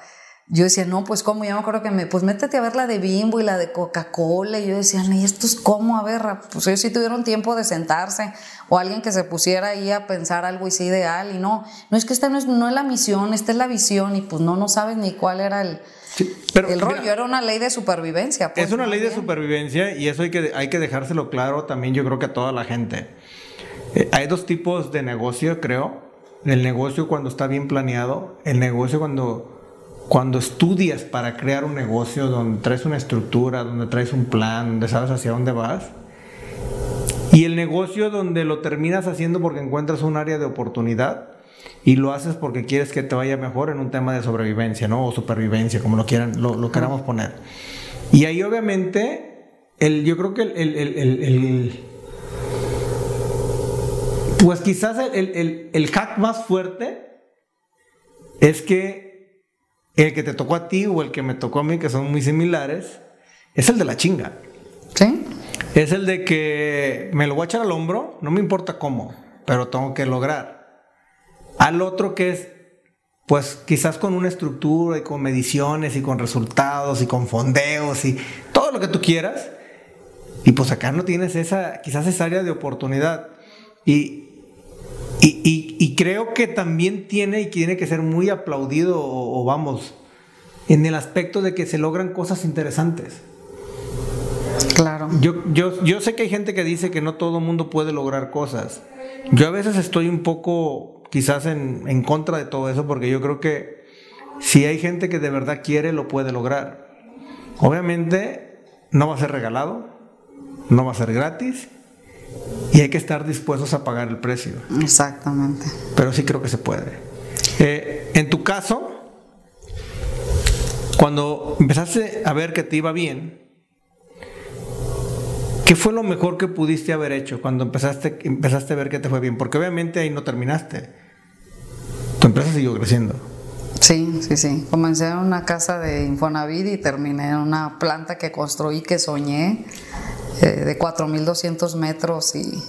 yo decía, no, pues cómo, yo me acuerdo que me, pues métete a ver la de Bimbo y la de Coca-Cola, y yo decía, ¿y esto es cómo? A ver, pues ellos sí tuvieron tiempo de sentarse, o alguien que se pusiera ahí a pensar algo así ideal, y no, no es que esta no es, no es la misión, esta es la visión, y pues no, no sabes ni cuál era el, el rollo, era una ley de supervivencia. Pues, es una ley de supervivencia, y eso hay que, hay que dejárselo claro también, yo creo que a toda la gente. Eh, hay dos tipos de negocio, creo. El negocio cuando está bien planeado, el negocio cuando cuando estudias para crear un negocio donde traes una estructura, donde traes un plan, donde sabes hacia dónde vas, y el negocio donde lo terminas haciendo porque encuentras un área de oportunidad y lo haces porque quieres que te vaya mejor en un tema de sobrevivencia, ¿no? O supervivencia, como lo quieran, lo, queramos poner. Y ahí obviamente, el, yo creo que el, el pues quizás el hack más fuerte es que el que te tocó a ti o el que me tocó a mí, que son muy similares, es el de la chinga. ¿Sí? Es el de que me lo voy a echar al hombro, no me importa cómo, pero tengo que lograr. Al otro que es, pues quizás con una estructura y con mediciones y con resultados y con fondeos y todo lo que tú quieras. Y pues acá no tienes esa, quizás esa área de oportunidad. Y, y, creo que también tiene y tiene que ser muy aplaudido o, vamos, en el aspecto de que se logran cosas interesantes. Claro. Yo, yo, yo sé que hay gente que dice que no todo el mundo puede lograr cosas. Yo a veces estoy un poco quizás en, en contra de todo eso porque yo creo que si hay gente que de verdad quiere, lo puede lograr. Obviamente no va a ser regalado, no va a ser gratis y hay que estar dispuestos a pagar el precio. Exactamente. Pero sí creo que se puede. Eh, en tu caso, cuando empezaste a ver que te iba bien, ¿qué fue lo mejor que pudiste haber hecho cuando empezaste, empezaste a ver que te fue bien? Porque obviamente ahí no terminaste. Tu empresa siguió creciendo. Sí, sí, sí. Comencé en una casa de Infonavit y terminé en una planta que construí, que soñé, eh, de 4.200 metros y...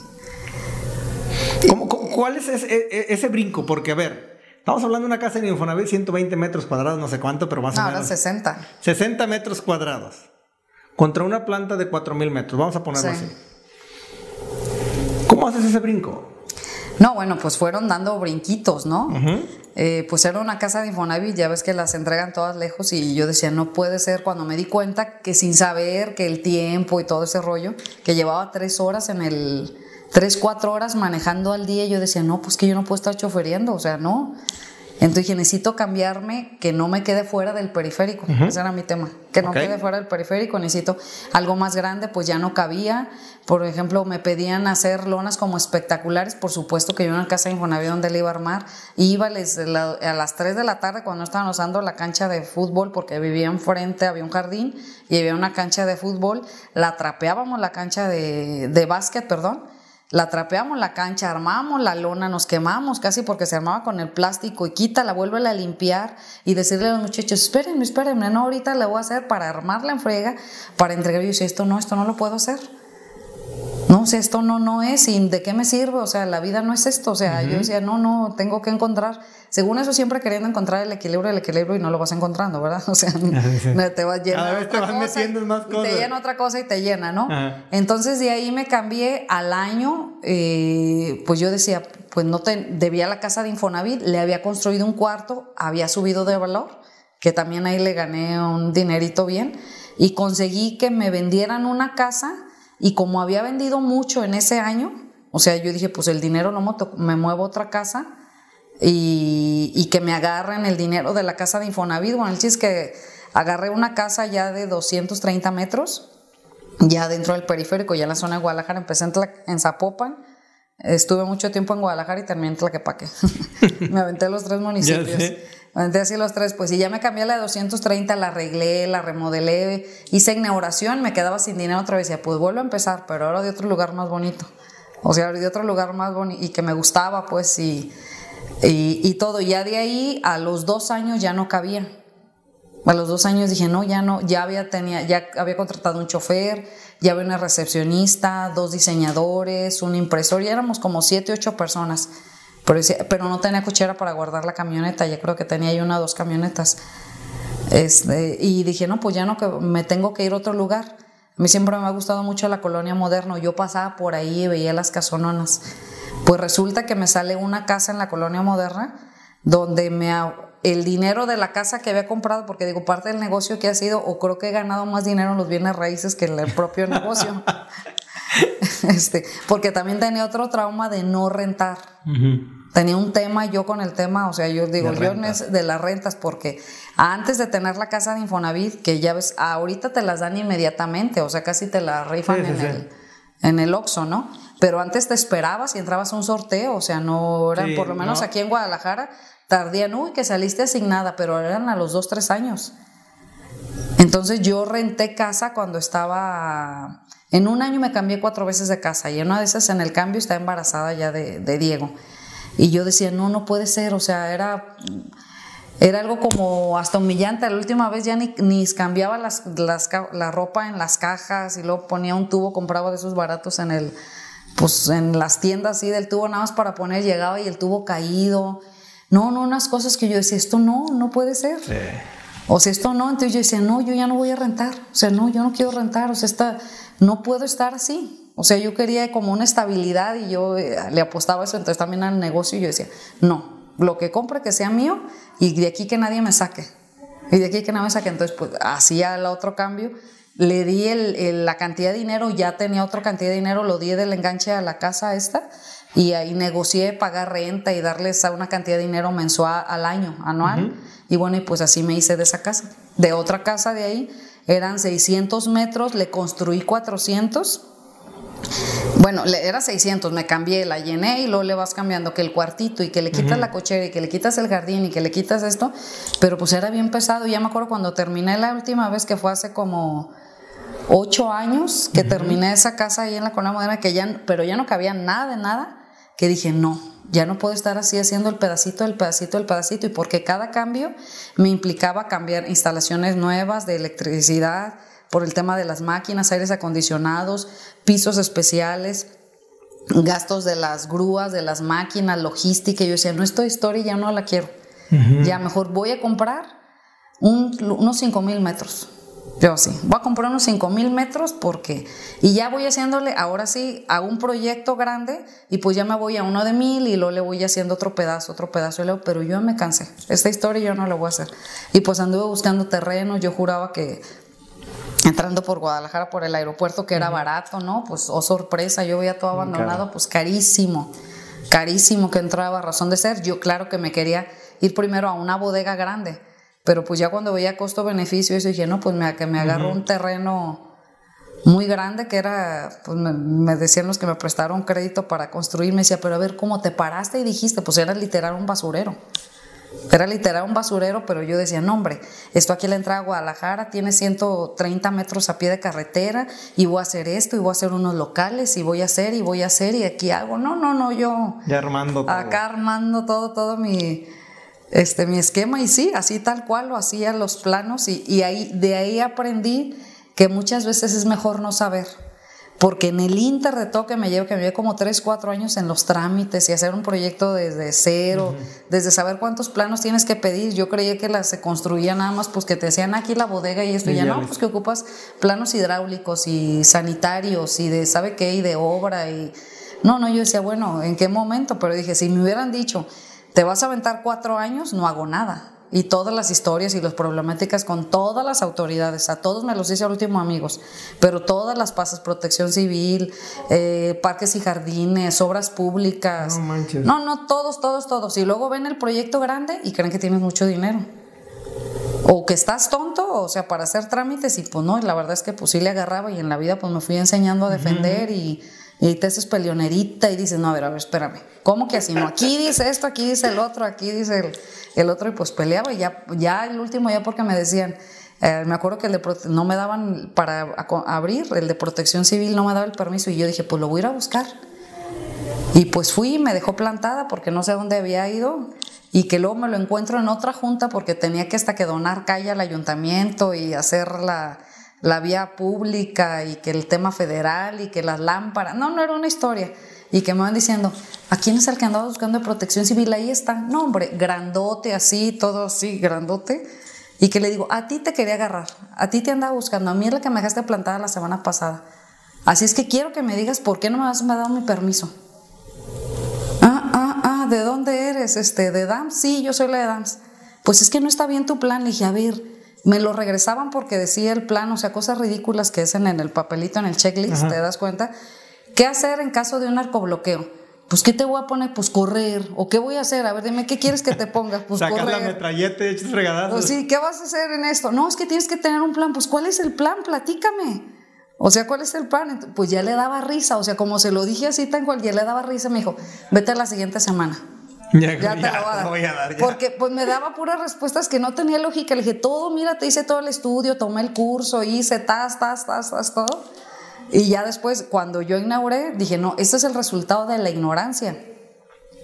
cuál es ese, e, e, ese, brinco? Porque, a ver, estamos hablando de una casa en Infonavit, 120 metros cuadrados, no sé cuánto, pero más o menos. Ahora 60. 60 metros cuadrados. Contra una planta de 4.000 metros, vamos a ponerlo así. ¿Cómo haces ese brinco? No, bueno, pues fueron dando brinquitos, ¿no? Eh, pues era una casa de Infonavit, ya ves que las entregan todas lejos y yo decía, no puede ser cuando me di cuenta que sin saber que el tiempo y todo ese rollo, que llevaba tres horas en el, tres, cuatro horas manejando al día, yo decía, no, pues que yo no puedo estar choferiendo, o sea, no. Entonces dije, necesito cambiarme, que no me quede fuera del periférico. Ese era mi tema, que no quede fuera del periférico. Necesito algo más grande, pues ya no cabía. Por ejemplo, me pedían hacer lonas como espectaculares. Por supuesto que yo en la casa de Infonavit donde le iba a armar, iba a las 3 de la tarde cuando estaban usando la cancha de fútbol, porque vivía enfrente, había un jardín y había una cancha de fútbol. La trapeábamos la cancha de, de básquet, perdón la trapeamos la cancha, armamos la lona, nos quemamos casi porque se armaba con el plástico y quítala, vuelve a limpiar y decirle a los muchachos, espérenme, espérenme, no, ahorita la voy a hacer para armarla en frega, para entregar. Y yo decía, esto no, esto no lo puedo hacer. No, o sea, esto no, no es, y de qué me sirve, o sea, la vida no es esto, o sea, yo decía, no, no, tengo que encontrar, según eso siempre queriendo encontrar el equilibrio, el equilibrio y no lo vas encontrando, ¿verdad? O sea, te vas Cada vez te vas metiendo más cosas. te llena otra cosa y te llena, ¿no? Entonces de ahí me cambié al año, eh, pues yo decía, pues no te, debía la casa de Infonavit, le había construido un cuarto, había subido de valor, que también ahí le gané un dinerito bien, y conseguí que me vendieran una casa y como había vendido mucho en ese año, o sea, yo dije, pues el dinero no me muevo a otra casa y, que me agarren el dinero de la casa de Infonavit. Bueno, el chiste es que agarré una casa ya de 230 metros, ya dentro del periférico, ya en la zona de Guadalajara, empecé en, en Zapopan. Estuve mucho tiempo en Guadalajara y terminé en Tlaquepaque. me aventé los tres municipios. Entonces así los tres, pues y ya me cambié la de 230, la arreglé, la remodelé, hice inauguración, me quedaba sin dinero otra vez, y decía, pues vuelvo a empezar, pero ahora de otro lugar más bonito. O sea, de otro lugar más bonito y que me gustaba, pues, y, y, todo. Ya de ahí, a los dos años ya no cabía. A los dos años dije, no, ya no, ya había, tenía, ya había contratado un chofer, ya había una recepcionista, dos diseñadores, un impresor, ya éramos como siete, ocho personas. Pero, no tenía cochera para guardar la camioneta, ya creo que tenía ahí una o dos camionetas. Este, y dije, no, pues ya no, que me tengo que ir a otro lugar. A mí siempre me ha gustado mucho la colonia moderna. Yo pasaba por ahí y veía las casononas. Pues resulta que me sale una casa en la colonia moderna donde me el dinero de la casa que había comprado, porque digo, parte del negocio que ha sido, o creo que he ganado más dinero en los bienes raíces que en el propio negocio. este, porque también tenía otro trauma de no rentar. Tenía un tema yo con el tema, o sea, yo digo, yo de las rentas, porque antes de tener la casa de Infonavit, que ya ves, ahorita te las dan inmediatamente, o sea, casi te la rifan en, El, en el Oxxo, ¿no? Pero antes te esperabas y entrabas a un sorteo, o sea, no eran, por lo menos aquí en Guadalajara, tardían, uy, que saliste asignada, pero eran a los dos, tres años. Entonces yo renté casa cuando estaba en un año me cambié cuatro veces de casa y en una de esas en el cambio estaba embarazada ya de, Diego. Y yo decía, no, no puede ser, o sea, era, era algo como hasta humillante. La última vez ya ni, ni cambiaba las, la ropa en las cajas y luego ponía un tubo, compraba de esos baratos en el, pues en las tiendas así del tubo nada más para poner, llegaba y el tubo caído. No, no, unas cosas que yo decía, esto no, no puede ser. O sea, esto no, entonces yo decía, no, yo ya no voy a rentar. O sea, no, yo no quiero rentar. O sea, esta, no puedo estar así. O sea, yo quería como una estabilidad y yo eh, le apostaba eso, entonces también al negocio y yo decía, no, lo que compre que sea mío y de aquí que nadie me saque. Y de aquí que nadie me saque. Entonces, pues hacía el otro cambio, le di el, la cantidad de dinero, ya tenía otra cantidad de dinero, lo di del enganche a la casa esta y ahí negocié pagar renta y darles una cantidad de dinero mensual al año, anual. Y bueno, y pues así me hice de esa casa. De otra casa de ahí eran 600 metros, le construí 400 Bueno, era 600, me cambié, la llené y luego le vas cambiando que el cuartito y que le quitas la cochera y que le quitas el jardín y que le quitas esto, pero pues era bien pesado. Ya me acuerdo cuando terminé la última vez que fue hace como ocho años que terminé esa casa ahí en la Colonia Moderna, que ya, pero ya no cabía nada de nada, que dije, no, ya no puedo estar así haciendo el pedacito, el pedacito, el pedacito, y porque cada cambio me implicaba cambiar instalaciones nuevas de electricidad, por el tema de las máquinas, aires acondicionados, pisos especiales, gastos de las grúas, de las máquinas, logística. Y yo decía, no, estoy historia ya no la quiero. Ya mejor voy a comprar unos 5 mil metros. Yo sí, voy a comprar unos 5 mil metros porque, y ya voy haciéndole, ahora sí, a un proyecto grande y pues ya me voy a uno de mil y luego le voy haciendo otro pedazo, otro pedazo, y luego, pero yo me cansé, esta historia yo no la voy a hacer. Y pues anduve buscando terreno, yo juraba que entrando por Guadalajara por el aeropuerto que era barato, ¿no? Pues, oh sorpresa, yo veía todo abandonado, pues carísimo, carísimo que entraba, razón de ser. Yo claro que me quería ir primero a una bodega grande, pero pues ya cuando veía costo-beneficio, eso dije, no, pues me, que me agarro un terreno muy grande que era, pues me, me, decían los que me prestaron crédito para construir, me decía, pero a ver, ¿cómo te paraste y dijiste? Pues era literal un basurero. Era literal un basurero, pero yo decía, no hombre, esto aquí la entrada a Guadalajara tiene 130 metros a pie de carretera y voy a hacer esto y voy a hacer unos locales y voy a hacer y voy a hacer y aquí hago. No, no, no, yo... Ya armando todo. Acá armando todo, todo mi, este, mi esquema y sí, así tal cual lo hacía los planos y, y ahí, de ahí aprendí que muchas veces es mejor no saber porque en el Inter de todo que me llevo, que me llevo como 3, 4 años en los trámites y hacer un proyecto desde cero, desde saber cuántos planos tienes que pedir, yo creía que las se construían nada más, pues que te decían aquí la bodega y esto, y ya, no, pues que ocupas planos hidráulicos y sanitarios y de sabe qué, y de obra y... No, no, yo decía, bueno, ¿en qué momento? Pero dije, si me hubieran dicho, te vas a aventar cuatro años, no hago nada y todas las historias y las problemáticas con todas las autoridades. A todos me los hice al último amigos, pero todas las pasas, protección civil, eh, parques y jardines, obras públicas. No manches. No, no, todos, todos, todos. Y luego ven el proyecto grande y creen que tienes mucho dinero. O que estás tonto, o sea, para hacer trámites y pues no, y la verdad es que pues sí le agarraba y en la vida pues me fui enseñando a defender y y te haces peleonerita y dices, no, a ver, a ver, espérame, ¿cómo que así? No, aquí dice esto, aquí dice el otro, aquí dice el, otro, y pues peleaba, y ya, ya el último, ya porque me decían, eh, me acuerdo que el de no me daban para abrir, el de protección civil no me daba el permiso, y yo dije, pues lo voy a ir a buscar. Y pues fui, me dejó plantada porque no sé dónde había ido, y que luego me lo encuentro en otra junta porque tenía que hasta que donar calle al ayuntamiento y hacer la la vía pública y que el tema federal y que las lámparas. No, no era una historia. Y que me van diciendo, ¿a quién es el que andaba buscando protección civil? Ahí está. No, hombre, grandote, así, todo así, grandote. Y que le digo, a ti te quería agarrar, a ti te andaba buscando, a mí es la que me dejaste plantada la semana pasada. Así es que quiero que me digas por qué no me has dado mi permiso. Ah, ah, ah, ¿de dónde eres? Este, ¿De DAMS? Sí, yo soy la de DAMS. Pues es que no está bien tu plan. Le dije, a ver, me lo regresaban porque decía el plan, o sea, cosas ridículas que hacen en el papelito, en el checklist, ¿te das cuenta? ¿Qué hacer en caso de un narcobloqueo? Pues, ¿qué te voy a poner? Pues correr. ¿O qué voy a hacer? A ver, dime, ¿qué quieres que te ponga? Pues Sacas la metralleta y echas fregadazos. Pues sí, ¿qué vas a hacer en esto? No, es que tienes que tener un plan. Pues, ¿cuál es el plan? Platícame. O sea, ¿cuál es el plan? Pues ya le daba risa. O sea, como se lo dije así tan cual, ya le daba risa. Me dijo, vete la siguiente semana. Ya, te lo voy a dar. Porque pues me daba puras respuestas que no tenía lógica. Le dije, todo, mira, te hice todo el estudio, tomé el curso, hice tas, tas, tas, tas, todo. Y ya después, cuando yo inauguré, dije, no, este es el resultado de la ignorancia.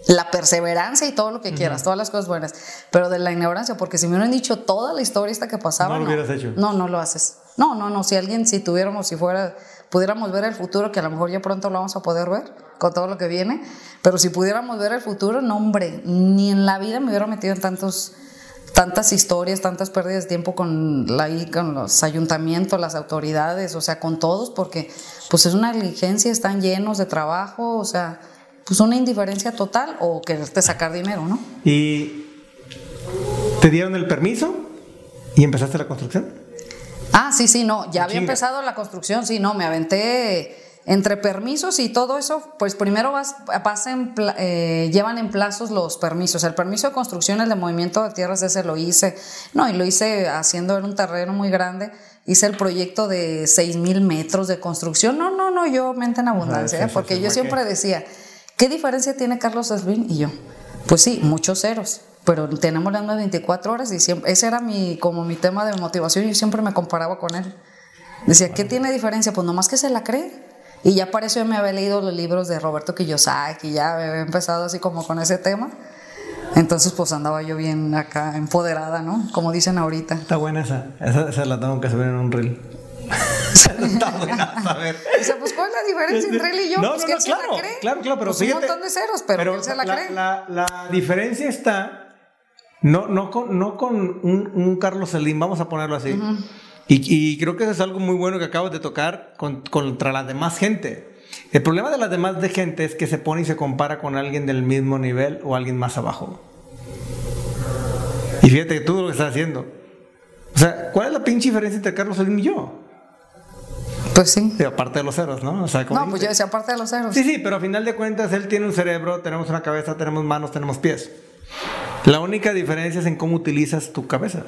La perseverancia y todo lo que quieras, todas las cosas buenas, pero de la ignorancia, porque si me hubieran dicho toda la historia esta que pasaba. No lo hubieras hecho. No, no lo haces. No, no, no. Si alguien, si tuviéramos, si fuera, pudiéramos ver el futuro, que a lo mejor ya pronto lo vamos a poder ver con todo lo que viene, pero si pudiéramos ver el futuro, no, hombre, ni en la vida me hubiera metido en tantos tantas historias, tantas pérdidas de tiempo con, la, con los ayuntamientos, las autoridades, o sea, con todos, porque pues es una negligencia, están llenos de trabajo, o sea, pues una indiferencia total o quererte sacar dinero, ¿no? ¿Y te dieron el permiso y empezaste la construcción? Ah, sí, sí, no, ya había empezado la construcción, sí, no, me aventé entre permisos y todo eso, pues primero vas, pasen, eh, llevan en plazos los permisos. El permiso de construcción, el de movimiento de tierras, ese lo hice. No, y lo hice haciendo en un terreno muy grande. Hice el proyecto de 6 mil metros de construcción. No, no, no, yo mente en abundancia, ¿eh? porque yo siempre decía, ¿qué diferencia tiene Carlos Slim y yo? Pues sí, muchos ceros pero tenemos las 24 horas y siempre, ese era mi, como mi tema de motivación y yo siempre me comparaba con él. Decía, ¿qué tiene diferencia? Pues nomás que se la cree. Y ya para eso yo me había leído los libros de Roberto Kiyosaki, ya había empezado así como con ese tema. Entonces, pues andaba yo bien acá, empoderada, ¿no? Como dicen ahorita. Está buena esa. Esa, la tengo que subir en un reel. Está buena, a ver. Dice, pues, ¿cuál es la diferencia entre él y yo? No, pues no, que no, claro, la cree. claro, claro, pero pues un montón de ceros, pero, él se la, cree. La, la, diferencia está, no, no con, no con un, un Carlos Selim, vamos a ponerlo así. Y, creo que eso es algo muy bueno que acabas de tocar contra la demás gente. El problema de la demás de gente es que se pone y se compara con alguien del mismo nivel o alguien más abajo. Y fíjate tú lo que estás haciendo. O sea, ¿cuál es la pinche diferencia entre Carlos Slim y yo? Pues sí. aparte de los ceros, ¿no? O sea, no, pues yo decía aparte de los ceros. Sí, sí, pero a final de cuentas él tiene un cerebro, tenemos una cabeza, tenemos manos, tenemos pies. La única diferencia es en cómo utilizas tu cabeza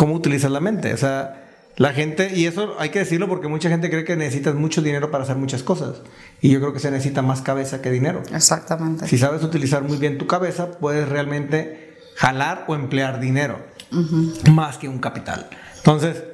cómo utilizas la mente. O sea, la gente, y eso hay que decirlo porque mucha gente cree que necesitas mucho dinero para hacer muchas cosas. Y yo creo que se necesita más cabeza que dinero. Exactamente. Si sabes utilizar muy bien tu cabeza, puedes realmente jalar o emplear dinero. Más que un capital. Entonces,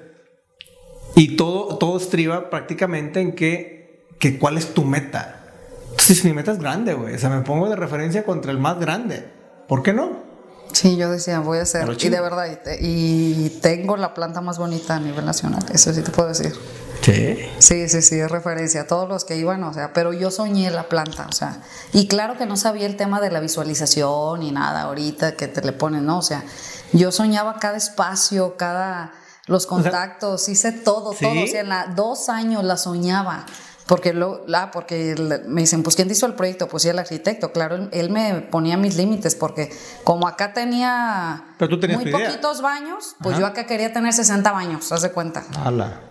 y todo, todo estriba prácticamente en que, que cuál es tu meta. Entonces, mi meta es grande, güey. O sea, me pongo de referencia contra el más grande. ¿Por qué no? Sí, yo decía, voy a hacer. Y de verdad, y, tengo la planta más bonita a nivel nacional, eso sí te puedo decir. Sí. Sí, sí, sí, es referencia a todos los que iban, o sea, pero yo soñé la planta, o sea, y claro que no sabía el tema de la visualización ni nada ahorita que te le ponen, ¿no? O sea, yo soñaba cada espacio, cada, los contactos, hice todo, todo, o sea, en dos años la soñaba. Porque, lo, la, porque me dicen, pues ¿quién hizo el proyecto? Pues sí, el arquitecto. Claro, él, me ponía mis límites porque como acá tenía muy poquitos baños, pues yo acá quería tener 60 baños, haz de cuenta.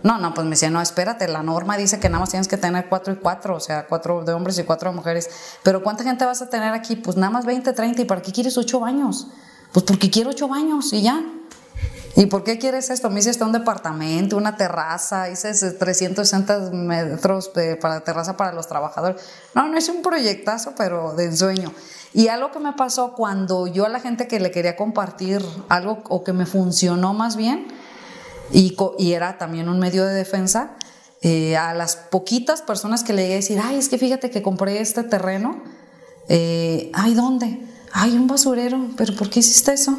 No, no, pues me decía, no, espérate, la norma dice que nada más tienes que tener cuatro y cuatro, o sea, cuatro de hombres y cuatro de mujeres. Pero ¿cuánta gente vas a tener aquí? Pues nada más 20, 30. ¿Y para qué quieres ocho baños? Pues porque quiero ocho baños y ya. ¿Y por qué quieres esto? Me hiciste un departamento, una terraza, hice 360 metros para terraza para los trabajadores. No, no es un proyectazo, pero de ensueño. Y algo que me pasó cuando yo a la gente que le quería compartir algo o que me funcionó más bien, y, y era también un medio de defensa, eh, a las poquitas personas que le llegué a decir, ay, es que fíjate que compré este terreno, eh, ay, ¿dónde? Ay, un basurero, pero ¿por qué hiciste eso?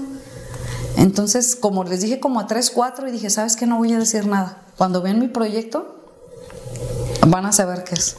Entonces, como les dije como a 3, 4 y dije, ¿sabes qué? No voy a decir nada. Cuando vean mi proyecto, van a saber qué es.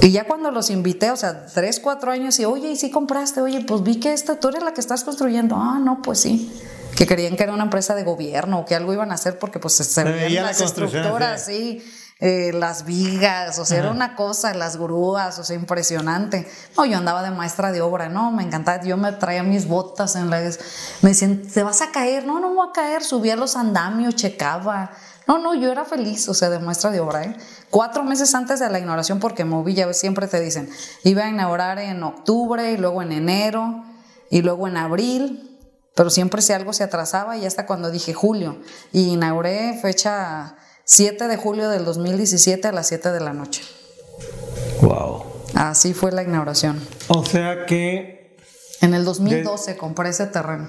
Y ya cuando los invité, o sea, 3, 4 años, y oye, ¿y si compraste? Oye, pues vi que esta, tú eres la que estás construyendo. Ah, no, pues sí. Que querían que era una empresa de gobierno o que algo iban a hacer porque pues se veían las estructuras, sí. Eh, las vigas, o sea, era una cosa, las grúas, o sea, impresionante. No, yo andaba de maestra de obra, no, me encantaba, yo me traía mis botas en las... Me decían, ¿te vas a caer? No, no voy a caer, subía los andamios, checaba. No, no, yo era feliz, o sea, de maestra de obra, ¿eh? Cuatro meses antes de la inauguración, porque moví, ya siempre te dicen, iba a inaugurar en octubre, y luego en enero, y luego en abril, pero siempre si algo se atrasaba, y hasta cuando dije julio, y inauguré fecha 7 de julio del 2017 a las 7 de la noche. Wow. Así fue la inauguración. O sea que... En el 2012 compré ese terreno.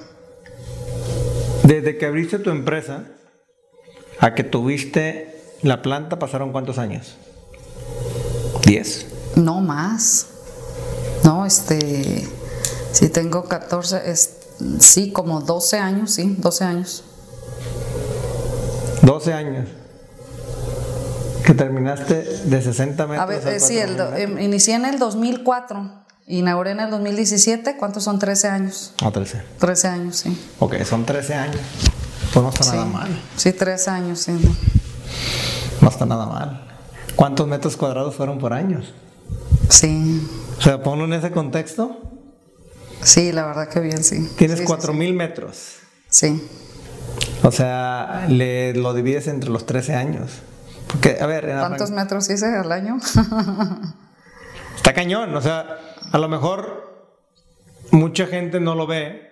Desde que abriste tu empresa a que tuviste la planta pasaron cuántos años? ¿10? No más. No, este... Si tengo 14, es, sí, como 12 años, sí, 12 años. 12 años. Que terminaste de 60 metros. A ver, eh, sí, em, inicié en el 2004, inauguré en el 2017. ¿Cuántos son 13 años? Ah, 13. 13 años, sí. Ok, son 13 años. Pues no está nada mal. Sí, 13 años, sí. No. está nada mal. ¿Cuántos metros cuadrados fueron por años? Sí. O sea, ponlo en ese contexto. Sí, la verdad que bien, sí. Tienes 4000 metros. Sí. O sea, le, lo divides entre los 13 años. Porque, a ver, ¿cuántos metros hice al año? Está cañón, o sea, a lo mejor mucha gente no lo ve,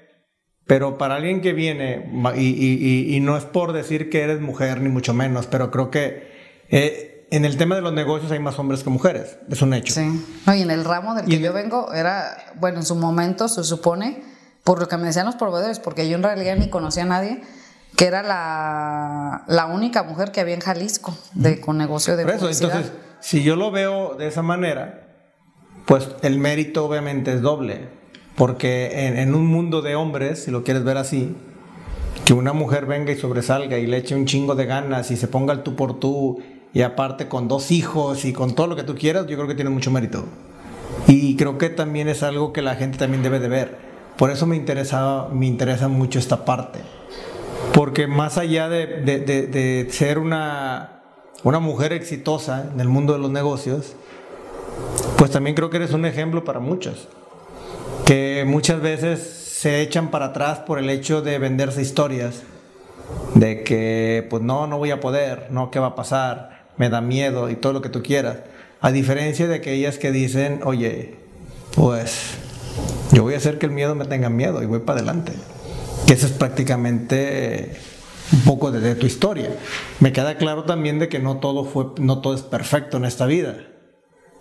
pero para alguien que viene, y, no es por decir que eres mujer, ni mucho menos, pero creo que eh, en el tema de los negocios hay más hombres que mujeres, es un hecho. Sí, no, y en el ramo del que yo vengo era, bueno, en su momento se supone, por lo que me decían los proveedores, porque yo en realidad ni conocía a nadie, que era la, la única mujer que había en Jalisco de, con negocio de Por eso, entonces, si yo lo veo de esa manera, pues el mérito obviamente es doble. Porque en, un mundo de hombres, si lo quieres ver así, que una mujer venga y sobresalga y le eche un chingo de ganas y se ponga el tú por tú y aparte con dos hijos y con todo lo que tú quieras, yo creo que tiene mucho mérito. Y creo que también es algo que la gente también debe de ver. Por eso me interesa, me interesa mucho esta parte. Porque más allá de, ser una, una mujer exitosa en el mundo de los negocios, pues también creo que eres un ejemplo para muchos. Que muchas veces se echan para atrás por el hecho de venderse historias. De que, pues no, no voy a poder, no, ¿qué va a pasar? Me da miedo y todo lo que tú quieras. A diferencia de aquellas que dicen, oye, pues yo voy a hacer que el miedo me tenga miedo y voy para adelante que eso es prácticamente un poco de, tu historia. Me queda claro también de que no todo fue, no todo es perfecto en esta vida.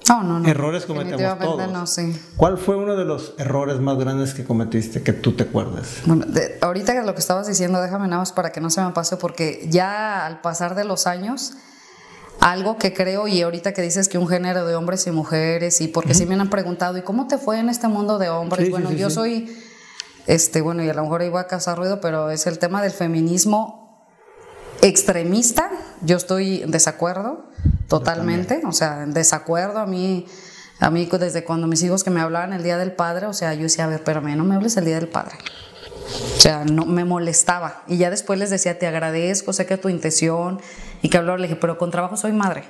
No, no, no. Errores cometemos todos. No, sí. ¿Cuál fue uno de los errores más grandes que cometiste que tú te acuerdes? Bueno, ahorita lo que estabas diciendo, déjame nada más para que no se me pase, porque ya al pasar de los años, algo que creo, y ahorita que dices que un género de hombres y mujeres, y porque si me han preguntado, ¿y cómo te fue en este mundo de hombres? bueno, yo soy este, bueno, y a lo mejor iba a causar ruido, pero es el tema del feminismo extremista. Yo estoy en desacuerdo totalmente, o sea, en desacuerdo a mí. A mí desde cuando mis hijos que me hablaban el Día del Padre, o sea, yo decía, a ver, pero no me hables el Día del Padre. O sea, no me molestaba. Y ya después les decía, te agradezco, sé que tu intención y que hablar, le dije, pero con trabajo soy madre.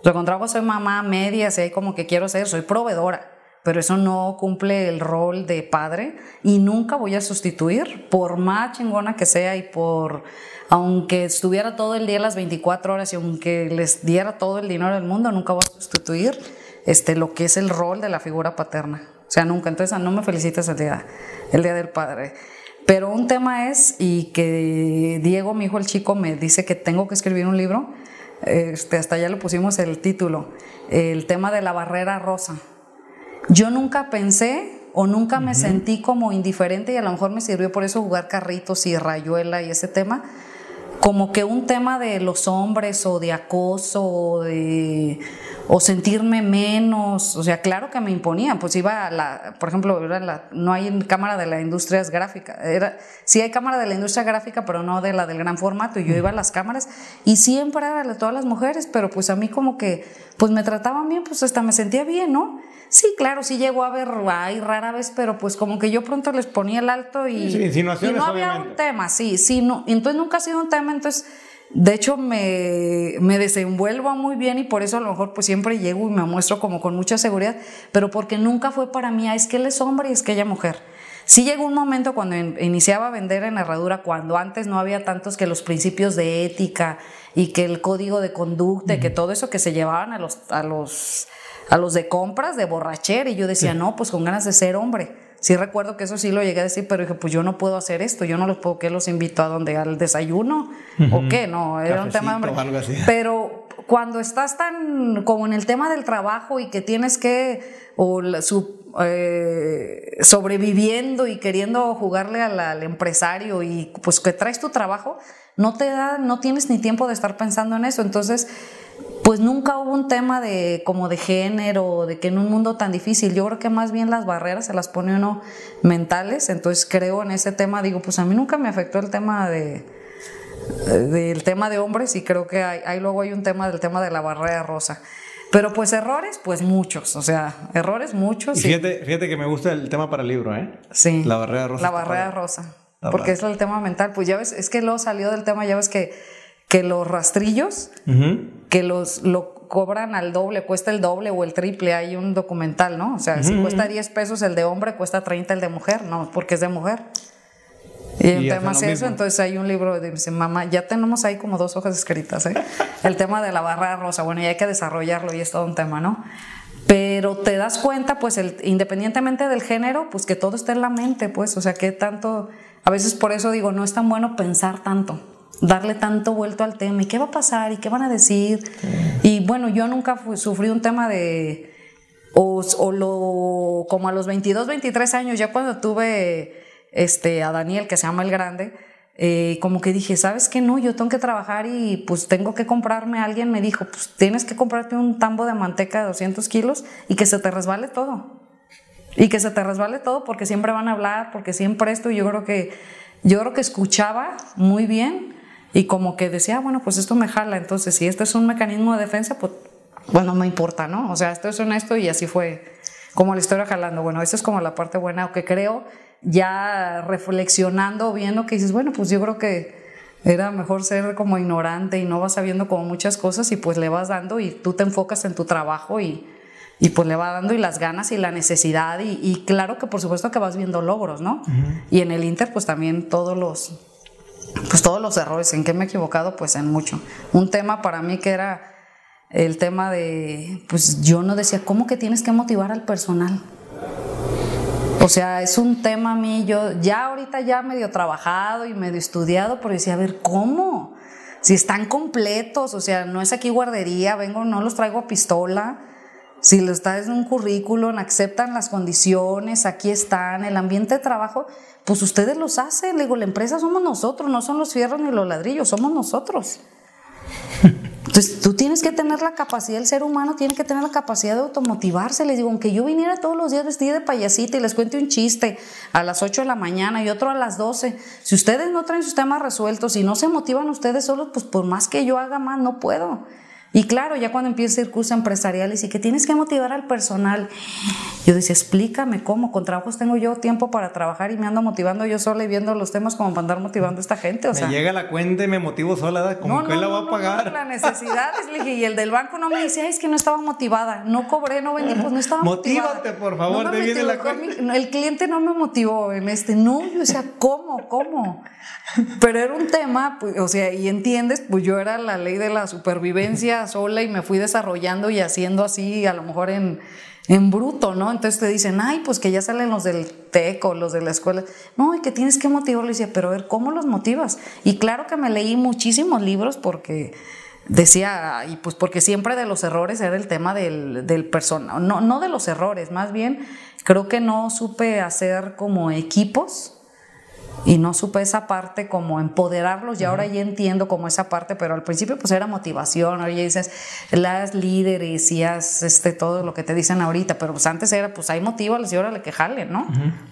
O sea, con trabajo soy mamá media, sé como que quiero ser, soy proveedora pero eso no cumple el rol de padre y nunca voy a sustituir, por más chingona que sea y por, aunque estuviera todo el día las 24 horas y aunque les diera todo el dinero del mundo, nunca voy a sustituir este, lo que es el rol de la figura paterna. O sea, nunca. Entonces, no me felicites el día, el día del padre. Pero un tema es, y que Diego, mi hijo el chico, me dice que tengo que escribir un libro, este, hasta ya le pusimos el título, el tema de la barrera rosa. Yo nunca pensé o nunca me sentí como indiferente y a lo mejor me sirvió por eso jugar carritos y rayuela y ese tema, como que un tema de los hombres o de acoso o de o sentirme menos, o sea, claro que me imponían, pues iba a la, por ejemplo, no hay cámara de la industria gráfica, era, sí hay cámara de la industria gráfica, pero no de la del gran formato, y yo iba a las cámaras y siempre era de todas las mujeres, pero pues a mí como que, pues me trataban bien, pues hasta me sentía bien, ¿no? Sí, claro, sí llegó a ver, ay, rara vez, pero pues como que yo pronto les ponía el alto y, y no había un tema, sí, sí, no, entonces nunca ha sido un tema, entonces de hecho, me, me, desenvuelvo muy bien y por eso a lo mejor pues siempre llego y me muestro como con mucha seguridad, pero porque nunca fue para mí, es que él es hombre y es que ella mujer. Sí llegó un momento cuando iniciaba a vender en herradura, cuando antes no había tantos que los principios de ética y que el código de conducta, y que todo eso que se llevaban a los, a los, a los de compras, de borrachera, y yo decía, no, pues con ganas de ser hombre sí recuerdo que eso sí lo llegué a decir, pero dije, pues yo no puedo hacer esto, yo no los puedo, ¿qué los invito a donde? ¿Al desayuno? ¿O qué? No, era un tema de hambre. Pero cuando estás tan como en el tema del trabajo y que tienes que, o su, eh, sobreviviendo y queriendo jugarle al, empresario y pues que traes tu trabajo, no te da, no tienes ni tiempo de estar pensando en eso. Entonces, pues nunca hubo un tema de como de género, de que en un mundo tan difícil, yo creo que más bien las barreras se las pone uno mentales, entonces creo en ese tema, digo, pues a mí nunca me afectó el tema de del tema de hombres y creo que hay, luego hay un tema del tema de la barrera rosa. Pero pues errores, pues muchos, o sea, errores muchos. Y fíjate, fíjate que me gusta el tema para el libro, ¿eh? Sí. La barrera rosa. La barrera rosa. porque es el tema mental. Pues ya ves, es que luego salió del tema, ya ves que que los rastrillos, que los lo cobran al doble, cuesta el doble o el triple, hay un documental, ¿no? O sea, si cuesta 10 pesos el de hombre, cuesta 30 el de mujer, no, porque es de mujer. Y el tema es eso, entonces hay un libro de dice, mamá, ya tenemos ahí como dos hojas escritas, ¿eh? el tema de la barra rosa, bueno, y hay que desarrollarlo y es todo un tema, ¿no? Pero te das cuenta, pues, el, independientemente del género, pues que todo está en la mente, pues, o sea, que tanto, a veces por eso digo, no es tan bueno pensar tanto, darle tanto vuelto al tema, y qué va a pasar, y qué van a decir. Y bueno, yo nunca sufrí un tema de, o, o lo, como a los 22, 23 años, ya cuando tuve este, a Daniel, que se llama el grande, eh, como que dije, ¿sabes qué? No, yo tengo que trabajar y pues tengo que comprarme. Alguien me dijo, pues tienes que comprarte un tambo de manteca de 200 kilos y que se te resbale todo. Y que se te resbale todo porque siempre van a hablar, porque siempre esto. Y yo creo que, yo creo que escuchaba muy bien y como que decía, ah, bueno, pues esto me jala. Entonces, si esto es un mecanismo de defensa, pues, bueno, no importa, ¿no? O sea, esto es honesto y así fue como la historia jalando. Bueno, esa es como la parte buena, que creo ya reflexionando, viendo que dices, bueno, pues yo creo que era mejor ser como ignorante y no vas sabiendo como muchas cosas y pues le vas dando y tú te enfocas en tu trabajo y, y pues le vas dando y las ganas y la necesidad y, claro que por supuesto que vas viendo logros, ¿no? Y en el Inter pues también todos los, pues todos los errores, ¿en qué me he equivocado? Pues en mucho. Un tema para mí que era el tema de, pues yo no decía, ¿cómo que tienes que motivar al personal? O sea, es un tema a mí, yo ya ahorita ya medio trabajado y medio estudiado, pero decía, a ver, ¿cómo? Si están completos, o sea, no es aquí guardería, vengo, no los traigo a pistola. Si los traes en un currículum, aceptan las condiciones, aquí están, el ambiente de trabajo, pues ustedes los hacen. Le digo, la empresa somos nosotros, no son los fierros ni los ladrillos, somos nosotros. Entonces, tú tienes que tener la capacidad, el ser humano tiene que tener la capacidad de automotivarse. Les digo, aunque yo viniera todos los días vestida de payasita y les cuente un chiste a las 8 de la mañana y otro a las 12, si ustedes no traen sus temas resueltos y no se motivan ustedes solos, pues por más que yo haga más, no puedo. Y claro, ya cuando empieza el curso empresarial y que tienes que motivar al personal, yo decía, explícame cómo, con trabajos tengo yo tiempo para trabajar y me ando motivando yo sola y viendo los temas como para andar motivando a esta gente. O me llega la cuenta y me motivo sola, como que la voy a pagar. la necesidad, y el del banco no me dice, es que no estaba motivada, no cobré, no vendí, pues no estaba Motívate, por favor, te viene la cuenta. El cliente no me motivó en este, no, yo decía, ¿cómo, cómo? Pero era un tema, pues, o sea, y entiendes, pues yo era la ley de la supervivencia sola y me fui desarrollando y haciendo así, a lo mejor en, en bruto, ¿no? Entonces te dicen, ay, pues que ya salen los del TEC o los de la escuela. No, y que tienes que motivarlos. Y decía, pero a ver, ¿cómo los motivas? Y claro que me leí muchísimos libros porque decía, y pues porque siempre de los errores era el tema del, del personal, no, no de los errores, más bien creo que no supe hacer como equipos y no supe esa parte como empoderarlos y ahora ya entiendo como esa parte, pero al principio pues era motivación, ahora ya dices las líderes y haz este, todo lo que te dicen ahorita, pero pues antes era pues hay motivos y órale que jalen, ¿no?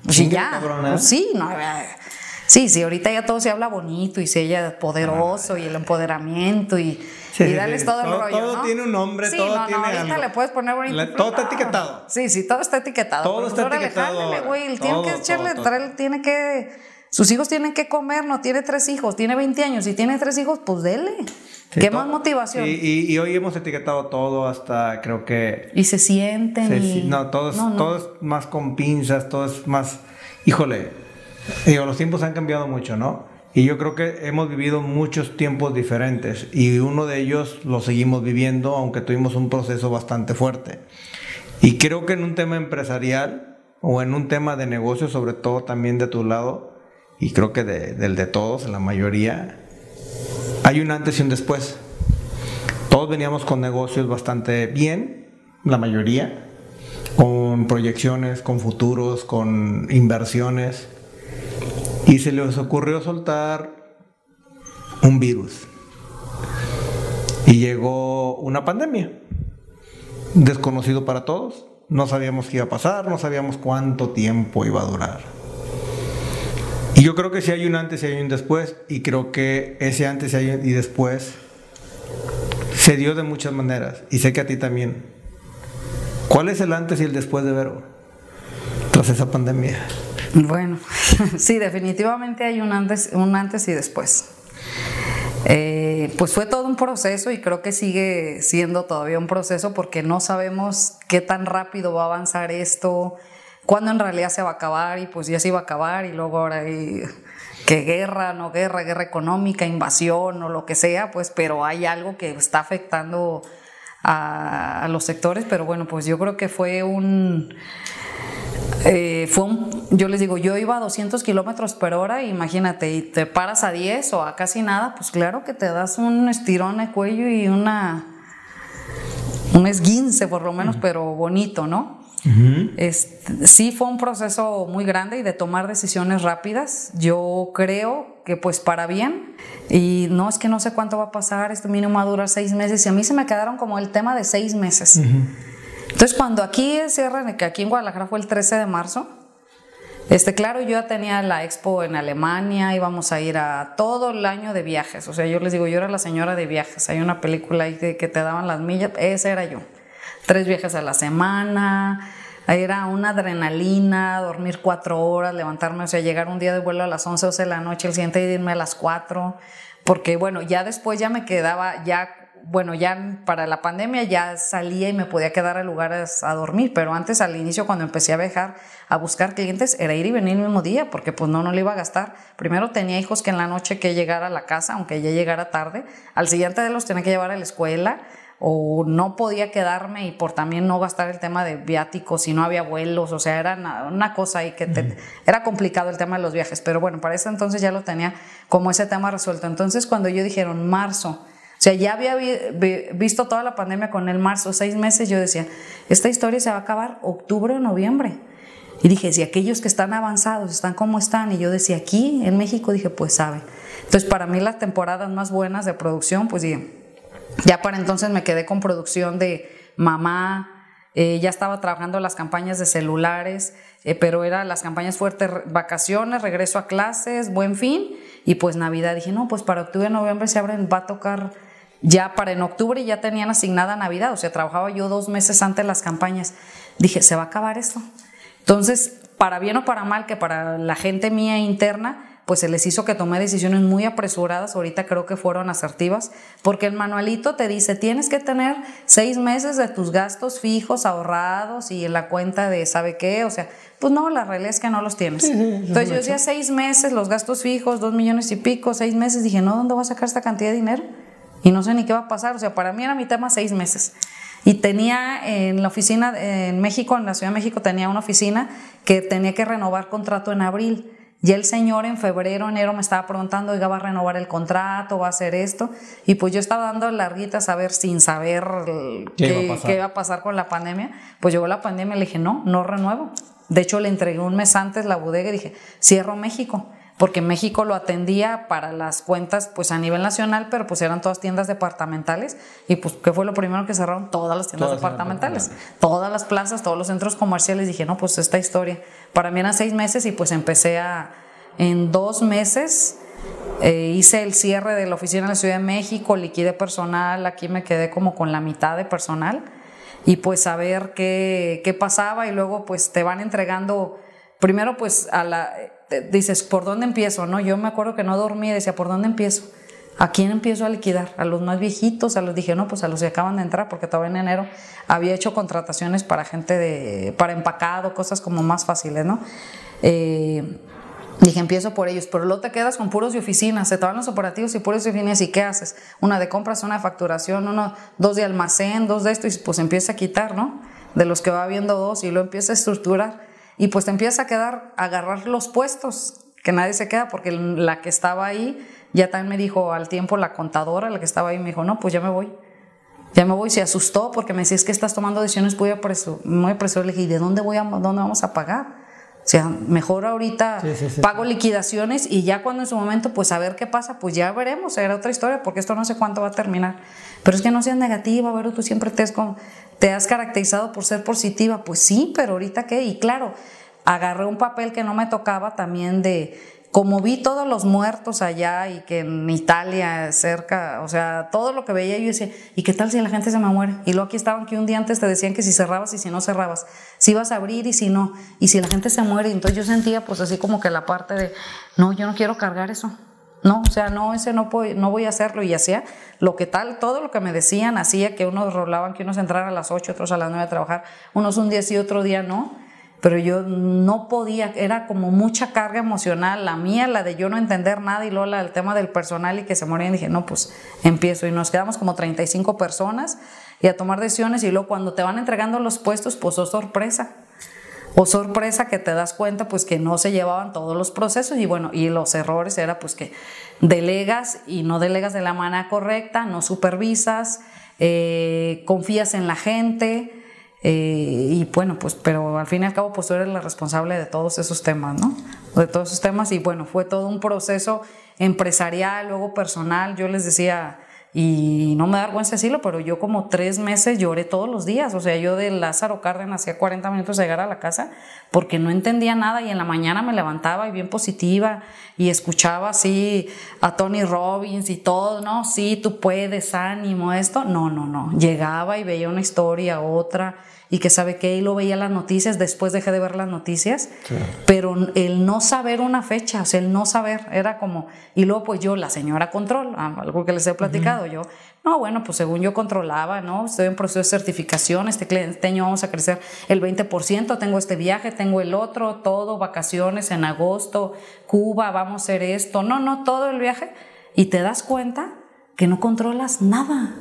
Pues ya, pues, sí, no, eh, sí, sí, ahorita ya todo se habla bonito y se ella poderoso y el empoderamiento y... y darles todo el rollo. Todo tiene un nombre, todo no, tiene. No, ahorita le puedes poner bonito. todo está etiquetado. Sí, sí, todo está etiquetado. Todo está etiquetado. güey. Tiene que echarle, tiene que sus hijos tienen que comer, no tiene tres hijos, tiene 20 años y tiene tres hijos, pues dele. ¿Qué más motivación? Y, hoy hemos etiquetado todo hasta creo que... Y se sienten. No, todo es, más con pinzas, todo es más... Híjole, digo, los tiempos han cambiado mucho, ¿no? Y yo creo que hemos vivido muchos tiempos diferentes y uno de ellos lo seguimos viviendo, aunque tuvimos un proceso bastante fuerte. Y creo que en un tema empresarial o en un tema de negocio, sobre todo también de tu lado, y creo que del de todos, la mayoría, hay un antes y un después. Todos veníamos con negocios bastante bien, la mayoría, con proyecciones, con futuros, con inversiones, y se les ocurrió soltar un virus. Y llegó una pandemia, desconocido para todos, no sabíamos qué iba a pasar, no sabíamos cuánto tiempo iba a durar. Y yo creo que si hay un antes y hay un después, y creo que ese antes y después se dio de muchas maneras, y sé que a ti también. ¿Cuál es el antes y el después de Vero tras esa pandemia? Bueno, sí, definitivamente hay un antes, un antes y después. Eh, pues fue todo un proceso y creo que sigue siendo todavía un proceso porque no sabemos qué tan rápido va a avanzar esto, cuándo en realidad se va a acabar y pues ya se iba a acabar y luego ahora hay que guerra, no guerra, guerra económica, invasión o lo que sea, pues, pero hay algo que está afectando a, los sectores, pero bueno, pues yo creo que fue un... Eh, fue un, yo les digo, yo iba a 200 kilómetros por hora, imagínate, y te paras a 10 o a casi nada, pues claro que te das un estirón de cuello y una, un esguince por lo menos, pero bonito, ¿no? Sí fue un proceso muy grande y de tomar decisiones rápidas. Yo creo que pues para bien. Y no es que no sé cuánto va a pasar, este mínimo va a durar seis meses. Y a mí se me quedaron como el tema de seis meses. Entonces cuando aquí cierran, que aquí en Guadalajara fue el 13 de marzo, este, claro, yo ya tenía la expo en Alemania, íbamos a ir a todo el año de viajes. O sea, yo les digo, yo era la señora de viajes. Hay una película ahí que, que te daban las millas, esa era yo tres viajes a la semana, era una adrenalina, dormir cuatro horas, levantarme, o sea, llegar un día de vuelo a las 11, 12 de la noche, el siguiente irme a las 4, porque bueno, ya después ya me quedaba, ya, bueno, ya para la pandemia ya salía y me podía quedar a lugares a dormir, pero antes al inicio cuando empecé a viajar, a buscar clientes, era ir y venir el mismo día, porque pues no, no le iba a gastar. Primero tenía hijos que en la noche que llegara a la casa, aunque ya llegara tarde, al siguiente de los tenía que llevar a la escuela, o no podía quedarme y por también no gastar el tema de viáticos si no había vuelos, o sea, era una, cosa ahí que era complicado el tema de los viajes, pero bueno, para eso entonces ya lo tenía como ese tema resuelto. Entonces cuando yo dijeron marzo, o sea, ya había visto toda la pandemia con el marzo, seis meses, yo decía, esta historia se va a acabar octubre o noviembre. Y dije, si aquellos que están avanzados están como están, y yo decía, aquí en México, dije, pues sabe. Entonces, para mí las temporadas más buenas de producción, pues dije, ya para entonces me quedé con producción de mamá, eh, ya estaba trabajando las campañas de celulares, eh, pero eran las campañas fuertes, vacaciones, regreso a clases, buen fin, y pues Navidad. Dije, no, pues para octubre, noviembre se abren, va a tocar, ya para en octubre ya tenían asignada Navidad, o sea, trabajaba yo dos meses antes las campañas. Dije, se va a acabar esto. Entonces, para bien o para mal, que para la gente mía interna, pues se les hizo que tomé decisiones muy apresuradas, ahorita creo que fueron asertivas, porque el manualito te dice, tienes que tener seis meses de tus gastos fijos ahorrados y en la cuenta de sabe qué, o sea, pues no, la realidad es que no los tienes. Entonces yo decía seis meses, los gastos fijos, dos millones y pico, seis meses, dije, no, ¿dónde voy a sacar esta cantidad de dinero? Y no sé ni qué va a pasar, o sea, para mí era mi tema seis meses. Y tenía en la oficina, en México, en la Ciudad de México, tenía una oficina que tenía que renovar contrato en abril. Y el señor en febrero, enero me estaba preguntando, oiga, va a renovar el contrato, va a hacer esto. Y pues yo estaba dando larguitas a ver sin saber qué, iba, a pasar con la pandemia. Pues llegó la pandemia y le dije, no, no renuevo. De hecho, le entregué un mes antes la bodega y dije, cierro México porque México lo atendía para las cuentas pues a nivel nacional, pero pues eran todas tiendas departamentales y pues ¿qué fue lo primero que cerraron? Todas las tiendas departamentales, todas las plazas, todos los centros comerciales. Dije, no, pues esta historia. Para mí eran seis meses y pues empecé a, en dos meses eh, hice el cierre de la oficina en la Ciudad de México, liquidé personal, aquí me quedé como con la mitad de personal y pues a ver qué, qué pasaba y luego pues te van entregando, primero pues a la dices, ¿por dónde empiezo? No, yo me acuerdo que no dormía y decía, ¿por dónde empiezo? ¿A quién empiezo a liquidar? A los más viejitos, a los dije, no, pues a los que acaban de entrar, porque todavía en enero había hecho contrataciones para gente de, para empacado, cosas como más fáciles, ¿no? Eh, dije, empiezo por ellos, pero luego te quedas con puros de oficina, se te los operativos y puros de oficinas, ¿y qué haces? Una de compras, una de facturación, uno, dos de almacén, dos de esto, y pues empieza a quitar, ¿no? De los que va viendo dos y lo empieza a estructurar y pues te empieza a quedar, a agarrar los puestos, que nadie se queda, porque la que estaba ahí, ya también me dijo al tiempo la contadora, la que estaba ahí, me dijo, no, pues ya me voy. Ya me voy, se asustó porque me decía, es que estás tomando decisiones muy apresuradas. Muy Le dije, ¿y de dónde, voy a, dónde vamos a pagar? O sea, mejor ahorita pago liquidaciones y ya cuando en su momento, pues a ver qué pasa, pues ya veremos, era otra historia, porque esto no sé cuánto va a terminar. Pero es que no seas negativa, ver, tú siempre te has, te has caracterizado por ser positiva. Pues sí, pero ahorita qué. Y claro, agarré un papel que no me tocaba también de como vi todos los muertos allá y que en Italia cerca, o sea, todo lo que veía yo decía, ¿y qué tal si la gente se me muere? Y luego aquí estaban que un día antes te decían que si cerrabas y si no cerrabas, si ibas a abrir y si no, y si la gente se muere, entonces yo sentía pues así como que la parte de, no, yo no quiero cargar eso. No, o sea, no, ese no, voy, no voy a hacerlo. Y hacía lo que tal, todo lo que me decían, hacía que unos rolaban, que unos entraran a las 8, otros a las 9 a trabajar, unos un día sí, otro día no, pero yo no podía, era como mucha carga emocional, la mía, la de yo no entender nada y luego la del tema del personal y que se morían, dije, no, pues empiezo. Y nos quedamos como 35 personas y a tomar decisiones. Y luego cuando te van entregando los puestos, pues oh sorpresa. O sorpresa que te das cuenta pues que no se llevaban todos los procesos y bueno, y los errores era pues que delegas y no delegas de la manera correcta, no supervisas, eh, confías en la gente, eh, y bueno, pues, pero al fin y al cabo, pues tú eres la responsable de todos esos temas, ¿no? De todos esos temas y bueno, fue todo un proceso empresarial, luego personal. Yo les decía, y no me da vergüenza decirlo, pero yo como tres meses lloré todos los días. O sea, yo de Lázaro Cárdenas hacía 40 minutos de llegar a la casa porque no entendía nada y en la mañana me levantaba y bien positiva y escuchaba así a Tony Robbins y todo, ¿no? Sí, tú puedes, ánimo, esto. No, no, no. Llegaba y veía una historia, otra y que sabe que él lo veía las noticias, después dejé de ver las noticias, pero el no saber una fecha, o sea, el no saber, era como, y luego pues yo, la señora control, ah, algo que les he platicado, yo, no, bueno, pues según yo controlaba, ¿no? Estoy en proceso de certificación, este, este año vamos a crecer el 20%, tengo este viaje, tengo el otro, todo, vacaciones en agosto, Cuba, vamos a hacer esto, no, no, todo el viaje, y te das cuenta que no controlas nada.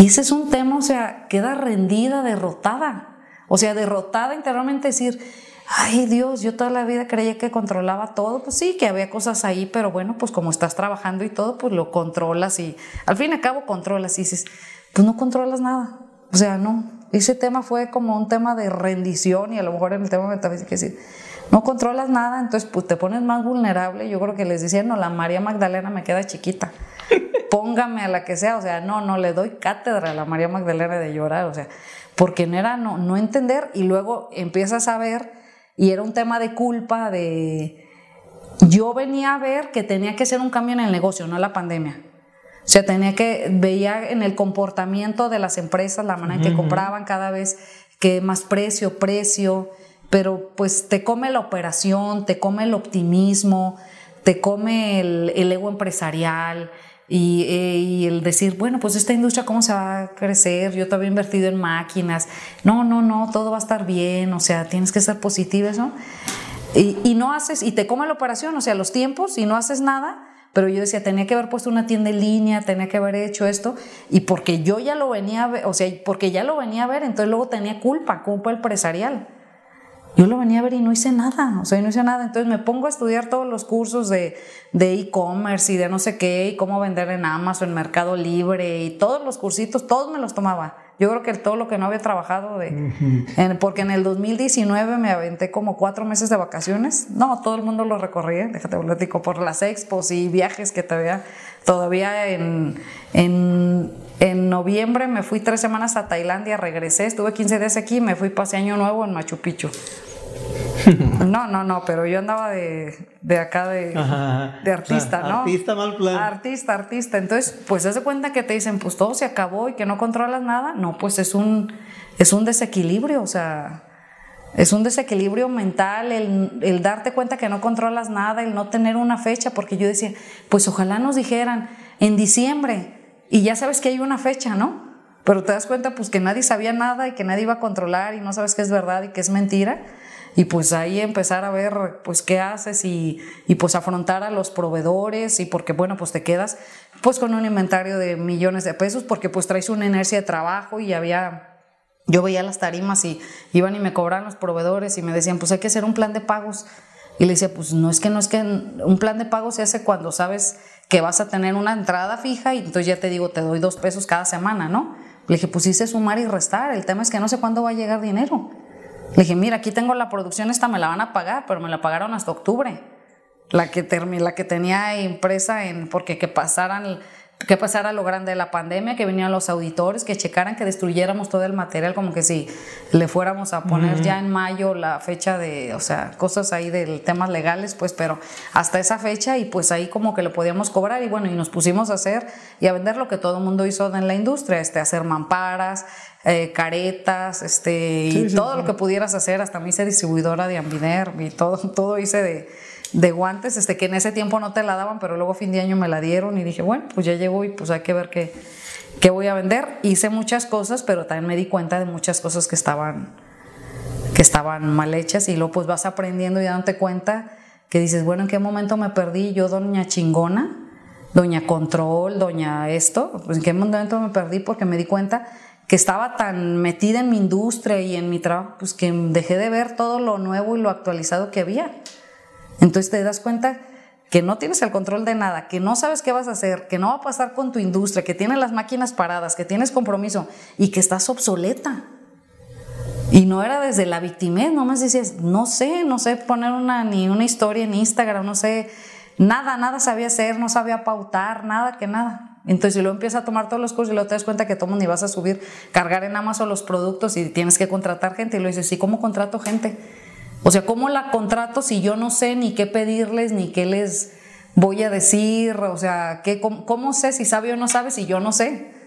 Y ese es un tema, o sea, queda rendida, derrotada. O sea, derrotada interiormente decir, ay Dios, yo toda la vida creía que controlaba todo. Pues sí, que había cosas ahí, pero bueno, pues como estás trabajando y todo, pues lo controlas y al fin y al cabo controlas y dices, pues no controlas nada. O sea, no. Ese tema fue como un tema de rendición y a lo mejor en el tema metafísico decir, no controlas nada, entonces pues te pones más vulnerable. Yo creo que les decían, no, la María Magdalena me queda chiquita póngame a la que sea, o sea, no, no le doy cátedra a la María Magdalena de llorar, o sea, porque no era no, no entender y luego empiezas a ver y era un tema de culpa, de... Yo venía a ver que tenía que ser un cambio en el negocio, no la pandemia. O sea, tenía que, veía en el comportamiento de las empresas, la manera en que compraban cada vez que más precio, precio, pero pues te come la operación, te come el optimismo, te come el, el ego empresarial, eh, y, el decir, bueno, pues esta industria cómo se va a crecer, yo todavía he invertido en máquinas, no, no, no, todo va a estar bien, o sea, tienes que ser positivo eso. Y, y no haces, y te come la operación, o sea, los tiempos, y no haces nada, pero yo decía, tenía que haber puesto una tienda en línea, tenía que haber hecho esto, y porque yo ya lo venía a ver, o sea, porque ya lo venía a ver, entonces luego tenía culpa, culpa empresarial. Yo lo venía a ver y no hice nada, o sea, no hice nada. Entonces me pongo a estudiar todos los cursos de e-commerce y de no sé qué, y cómo vender en Amazon, en Mercado Libre, y todos los cursitos, todos me los tomaba. Yo creo que todo lo que no había trabajado, de, porque en el 2019 me aventé como cuatro meses de vacaciones. No, todo el mundo lo recorría, déjate platico, por las expos y viajes que todavía, todavía en, en, en noviembre me fui tres semanas a Tailandia, regresé, estuve 15 días aquí, me fui pase año nuevo en Machu Picchu. No, no, no, pero yo andaba de, de acá de, de artista, ¿no? Artista mal plan. Artista, artista. Entonces, pues se cuenta que te dicen, pues todo se acabó y que no controlas nada. No, pues es un, es un desequilibrio, o sea, es un desequilibrio mental el, el darte cuenta que no controlas nada, el no tener una fecha, porque yo decía, pues ojalá nos dijeran en diciembre y ya sabes que hay una fecha, ¿no? Pero te das cuenta pues que nadie sabía nada y que nadie iba a controlar y no sabes qué es verdad y qué es mentira y pues ahí empezar a ver pues qué haces y, y, pues afrontar a los proveedores y porque bueno pues te quedas pues con un inventario de millones de pesos porque pues traes una inercia de trabajo y había yo veía las tarimas y iban y me cobraban los proveedores y me decían pues hay que hacer un plan de pagos y le decía pues no es que no es que un plan de pagos se hace cuando sabes que vas a tener una entrada fija y entonces ya te digo te doy dos pesos cada semana no le dije pues hice sumar y restar. El tema es que no sé cuándo va a llegar dinero. Le dije, mira, aquí tengo la producción, esta me la van a pagar, pero me la pagaron hasta octubre. La que, la que tenía impresa en, porque que pasaran que pasara lo grande de la pandemia, que venían los auditores, que checaran que destruyéramos todo el material, como que si le fuéramos a poner ya en mayo la fecha de, o sea, cosas ahí de temas legales, pues, pero hasta esa fecha y pues ahí como que lo podíamos cobrar y bueno, y nos pusimos a hacer y a vender lo que todo el mundo hizo en la industria, este, hacer mamparas, eh, caretas, este, y todo lo que pudieras hacer, hasta me hice distribuidora de Ambiner y todo, todo hice de de guantes, este, que en ese tiempo no te la daban, pero luego fin de año me la dieron y dije, bueno, pues ya llegó y pues hay que ver qué, qué voy a vender. Hice muchas cosas, pero también me di cuenta de muchas cosas que estaban, que estaban mal hechas y luego pues vas aprendiendo y dándote cuenta que dices, bueno, ¿en qué momento me perdí yo, doña chingona? Doña Control, doña esto, pues en qué momento me perdí porque me di cuenta que estaba tan metida en mi industria y en mi trabajo, pues que dejé de ver todo lo nuevo y lo actualizado que había. Entonces te das cuenta que no tienes el control de nada, que no sabes qué vas a hacer, que no va a pasar con tu industria, que tienes las máquinas paradas, que tienes compromiso y que estás obsoleta. Y no era desde la victimez, nomás dices, no sé, no sé poner una, ni una historia en Instagram, no sé, nada, nada sabía hacer, no sabía pautar, nada que nada. Entonces, luego empiezas a tomar todos los cursos y luego te das cuenta que todo ni vas a subir, cargar en Amazon los productos y tienes que contratar gente, y lo dices, ¿sí cómo contrato gente? O sea, ¿cómo la contrato si yo no sé ni qué pedirles, ni qué les voy a decir? O sea, ¿qué, cómo, sé si sabe o no sabe si yo no sé?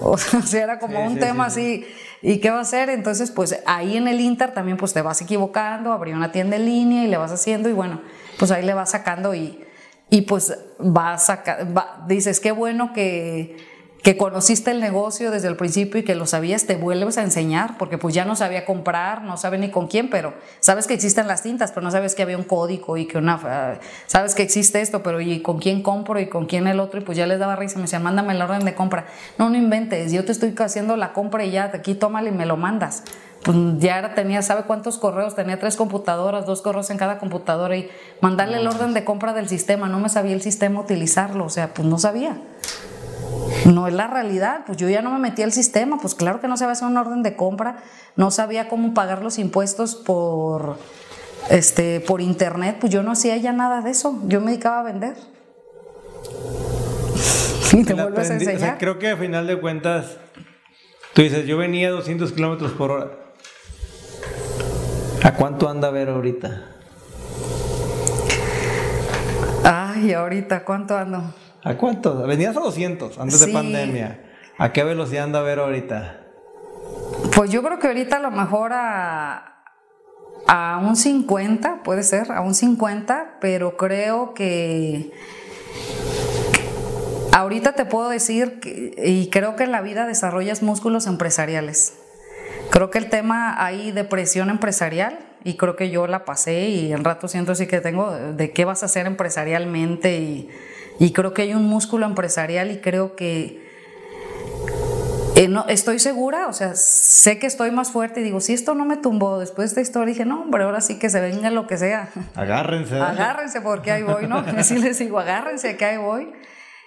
O sea, era como un tema así ¿Y qué va a hacer? Entonces, pues ahí en el Inter también pues te vas equivocando, abrí una tienda en línea y le vas haciendo y bueno, pues ahí le vas sacando y, y pues vas a, va, dices, qué bueno que que conociste el negocio desde el principio y que lo sabías, te vuelves a enseñar, porque pues ya no sabía comprar, no sabe ni con quién, pero sabes que existen las tintas, pero no sabes que había un código y que una, ah, sabes que existe esto, pero y con quién compro y con quién el otro, y pues ya les daba risa, me decían, mándame la orden de compra. No, no inventes, yo te estoy haciendo la compra y ya, aquí tómale y me lo mandas. Pues ya tenía, ¿sabe cuántos correos? Tenía tres computadoras, dos correos en cada computadora y mandarle el orden de compra del sistema, no me sabía el sistema utilizarlo, o sea, pues no sabía. No es la realidad, pues yo ya no me metí al sistema, pues claro que no sabía hacer un orden de compra, no sabía cómo pagar los impuestos por, este, por internet, pues yo no hacía ya nada de eso, yo me dedicaba a vender. Y te vuelves a enseñar. creo que a final de cuentas, tú dices, yo venía a 200 kilómetros por hora. ¿A cuánto anda a ver ahorita? Ay, ahorita, ¿cuánto ando? ¿A cuánto? Venías a 200 antes de pandemia. ¿A qué velocidad anda a ver ahorita? Pues yo creo que ahorita a lo mejor a, a un 50, puede ser, a un 50, pero creo que ahorita te puedo decir, y creo que en la vida desarrollas músculos empresariales. Creo que el tema hay depresión empresarial y creo que yo la pasé y en rato siento así que tengo de qué vas a hacer empresarialmente y y creo que hay un músculo empresarial y creo que eh, no, estoy segura, o sea, sé que estoy más fuerte y digo, si esto no me tumbó después de esta historia, dije, no, hombre, ahora sí que se venga lo que sea. Agárrense. agárrense porque ahí voy, ¿no? Así les digo, agárrense que ahí voy.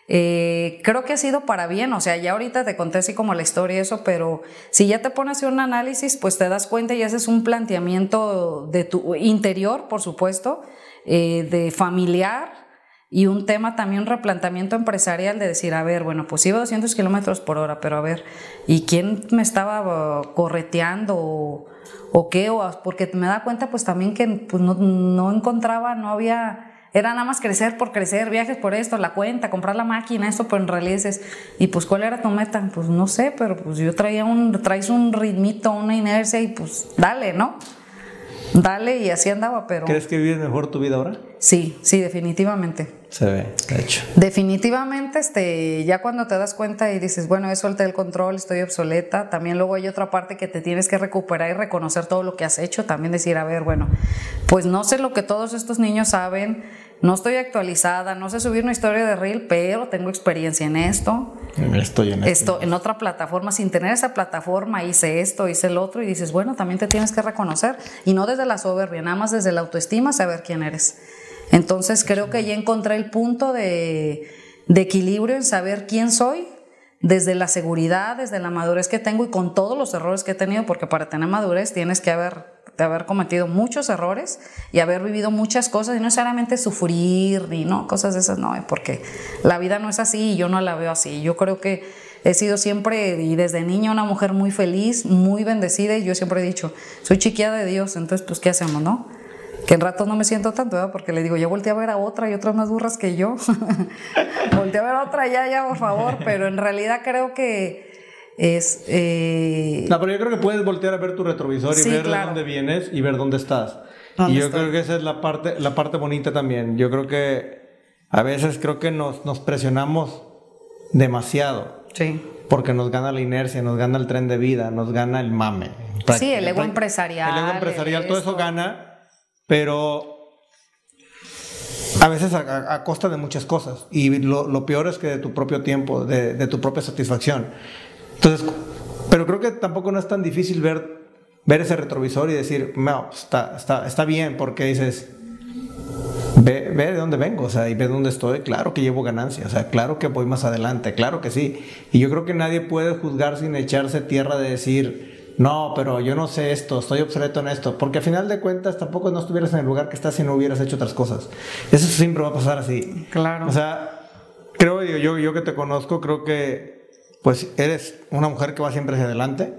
Eh, creo que ha sido para bien, o sea, ya ahorita te conté así como la historia y eso, pero si ya te pones un análisis, pues te das cuenta y haces un planteamiento de tu interior, por supuesto, eh, de familiar, y un tema también, un replanteamiento empresarial de decir, a ver, bueno, pues iba a 200 kilómetros por hora, pero a ver, ¿y quién me estaba uh, correteando o, qué? O, porque me da cuenta pues también que pues, no, encontraba, no había, era nada más crecer por crecer, viajes por esto, la cuenta, comprar la máquina, esto, pero en realidad es, ¿y pues cuál era tu meta? Pues no sé, pero pues yo traía un, traes un ritmito, una inercia y pues dale, ¿no? Dale y así andaba, pero... ¿Crees que vives mejor tu vida ahora? Sí, sí, definitivamente. Se ve, de hecho. Definitivamente, este, ya cuando te das cuenta y dices, bueno, he solté el control, estoy obsoleta, también luego hay otra parte que te tienes que recuperar y reconocer todo lo que has hecho, también decir, a ver, bueno, pues no sé lo que todos estos niños saben, no estoy actualizada, no sé subir una historia de reel, pero tengo experiencia en esto. Estoy en esto. En otra plataforma, sin tener esa plataforma, hice esto, hice el otro, y dices, bueno, también te tienes que reconocer. Y no desde la soberbia, nada más desde la autoestima, saber quién eres. Entonces creo que ya encontré el punto de, de equilibrio en saber quién soy, desde la seguridad, desde la madurez que tengo y con todos los errores que he tenido, porque para tener madurez tienes que haber de haber cometido muchos errores y haber vivido muchas cosas y no necesariamente sufrir ni no, cosas de esas, no, porque la vida no es así y yo no la veo así. Yo creo que he sido siempre y desde niña una mujer muy feliz, muy bendecida y yo siempre he dicho, soy chiquilla de Dios, entonces pues ¿qué hacemos, no? Que en rato no me siento tanto, ¿verdad? Porque le digo, ya volteé a ver a otra y otras más burras que yo. volteé a ver a otra ya, ya, por favor, pero en realidad creo que es... Eh, no, pero yo creo que puedes voltear a ver tu retrovisor y ver de dónde vienes y ver dónde estás. y yo creo que esa es la parte, la parte bonita también. Yo creo que a veces creo que nos, nos presionamos demasiado. Sí. Porque nos gana la inercia, nos gana el tren de vida, nos gana el mame. Sí, el ego empresarial. El ego empresarial, todo eso gana, pero a veces a, costa de muchas cosas. Y lo, peor es que de tu propio tiempo, de, tu propia satisfacción. Entonces, pero creo que tampoco no es tan difícil ver, ver ese retrovisor y decir, no, está, está, está bien, porque dices, ve, ve, de dónde vengo, o sea, y ve dónde estoy, claro que llevo ganancia, o sea, claro que voy más adelante, claro que sí. Y yo creo que nadie puede juzgar sin echarse tierra de decir, no, pero yo no sé esto, estoy obsoleto en esto, porque al final de cuentas tampoco no estuvieras en el lugar que estás si no hubieras hecho otras cosas. Eso siempre va a pasar así. Claro. O sea, creo yo, yo, yo que te conozco, creo que pues eres una mujer que va siempre hacia adelante.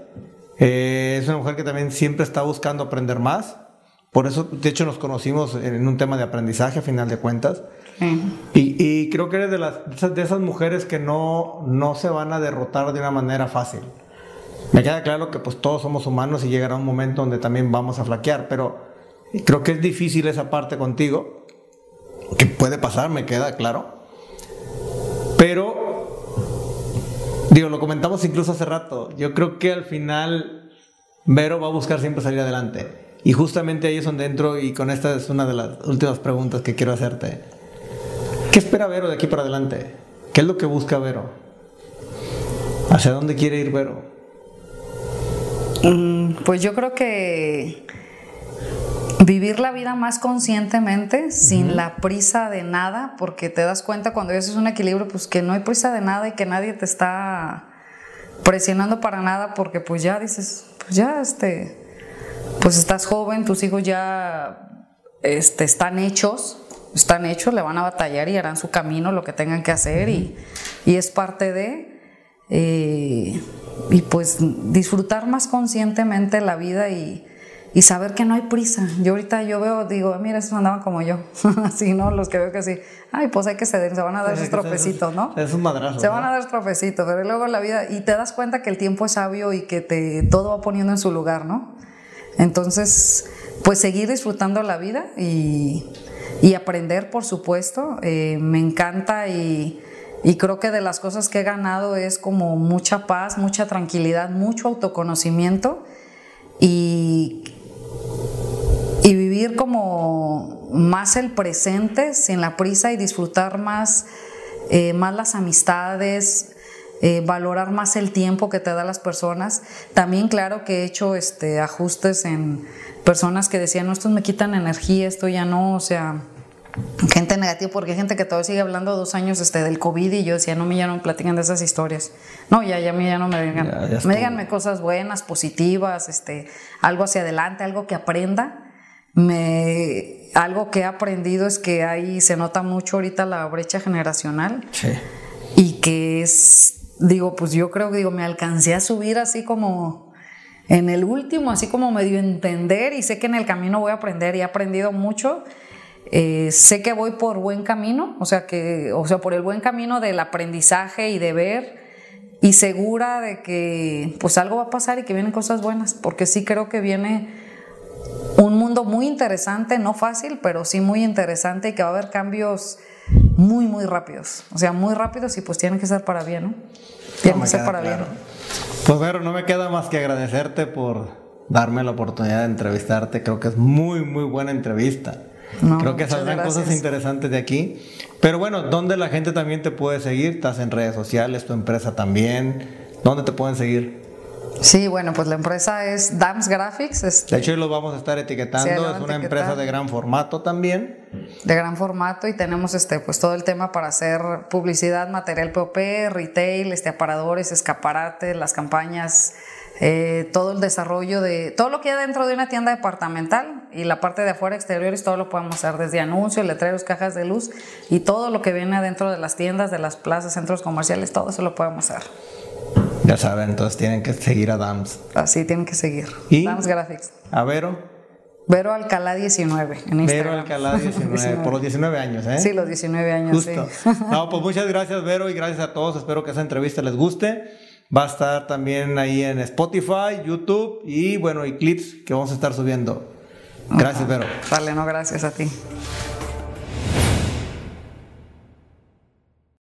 Eh, es una mujer que también siempre está buscando aprender más. Por eso, de hecho, nos conocimos en un tema de aprendizaje, a final de cuentas. Y, y, creo que eres de, las, de esas mujeres que no, no se van a derrotar de una manera fácil. Me queda claro que pues todos somos humanos y llegará un momento donde también vamos a flaquear, pero creo que es difícil esa parte contigo, que puede pasar, me queda claro. Digo, lo comentamos incluso hace rato, yo creo que al final Vero va a buscar siempre salir adelante. Y justamente ahí es donde entro y con esta es una de las últimas preguntas que quiero hacerte. ¿Qué espera Vero de aquí para adelante? ¿Qué es lo que busca Vero? ¿Hacia dónde quiere ir Vero? Mm, pues yo creo que vivir la vida más conscientemente, sin la prisa de nada, porque te das cuenta cuando es un equilibrio, pues que no hay prisa de nada y que nadie te está presionando para nada, porque pues ya dices, pues ya este, pues estás joven, tus hijos ya este, están hechos, están hechos, le van a batallar y harán su camino, lo que tengan que hacer, y, y es parte de... Eh, y pues disfrutar más conscientemente la vida y, y, saber que no hay prisa. Yo ahorita yo veo, digo, mira, esos andaban como yo, así, ¿no? Los que veo que así, ay, pues hay que ceder, se van a dar esos tropecitos, ¿no? Es un madrazo. Se van a dar tropecitos, pero luego la vida, y te das cuenta que el tiempo es sabio y que te, todo va poniendo en su lugar, ¿no? Entonces, pues seguir disfrutando la vida y, y aprender, por supuesto. Eh, me encanta y y creo que de las cosas que he ganado es como mucha paz, mucha tranquilidad, mucho autoconocimiento y vivir como más el presente sin la prisa y disfrutar más, eh, más las amistades, eh, valorar más el tiempo que te da las personas. También claro que he hecho este, ajustes en personas que decían, no, estos me quitan energía, esto ya no, o sea gente negativa, porque hay gente que todavía sigue hablando dos años este, del COVID y yo decía, no me ya no me platican de esas historias. No, ya, ya, ya no me digan. me díganme cosas buenas, positivas, este, algo hacia adelante, algo que aprenda. Me, algo que he aprendido es que ahí se nota mucho ahorita la brecha generacional. Sí. Y que es, digo, pues yo creo que digo, me alcancé a subir así como en el último, así como medio entender y sé que en el camino voy a aprender y he aprendido mucho eh, sé que voy por buen camino, o sea, que, o sea, por el buen camino del aprendizaje y de ver y segura de que pues algo va a pasar y que vienen cosas buenas, porque sí creo que viene un mundo muy interesante, no fácil, pero sí muy interesante y que va a haber cambios muy, muy rápidos, o sea, muy rápidos y pues tienen que ser para bien, ¿no? Tienen que ser para bien. Pues bueno, no me queda más que agradecerte por darme la oportunidad de entrevistarte, creo que es muy, muy buena entrevista. Creo que saldrán cosas interesantes de aquí. Pero bueno, ¿dónde la gente también te puede seguir? ¿Estás en redes sociales? ¿Tu empresa también? ¿Dónde te pueden seguir? Sí, bueno, pues la empresa es Dams Graphics. Este, de hecho, lo vamos a estar etiquetando. es una empresa de gran formato también. De gran formato y tenemos este, pues todo el tema para hacer publicidad, material POP, retail, este, aparadores, escaparates, las campañas eh, todo el desarrollo de todo lo que hay dentro de una tienda departamental y la parte de afuera exteriores, todo lo podemos hacer desde anuncios, letreros, cajas de luz y todo lo que viene adentro de las tiendas, de las plazas, centros comerciales, todo eso lo podemos hacer. Ya saben, entonces tienen que seguir a DAMS. Así tienen que seguir. ¿Y? DAMS Graphics. A Vero. Vero Alcalá 19 en Instagram. Vero Alcalá 19, por los 19 años, ¿eh? Sí, los 19 años. Justo. No, pues muchas gracias, Vero, y gracias a todos. Espero que esa entrevista les guste. Va a estar también ahí en Spotify, YouTube y bueno, y clips que vamos a estar subiendo. Gracias, Vero. Vale, no, gracias a ti.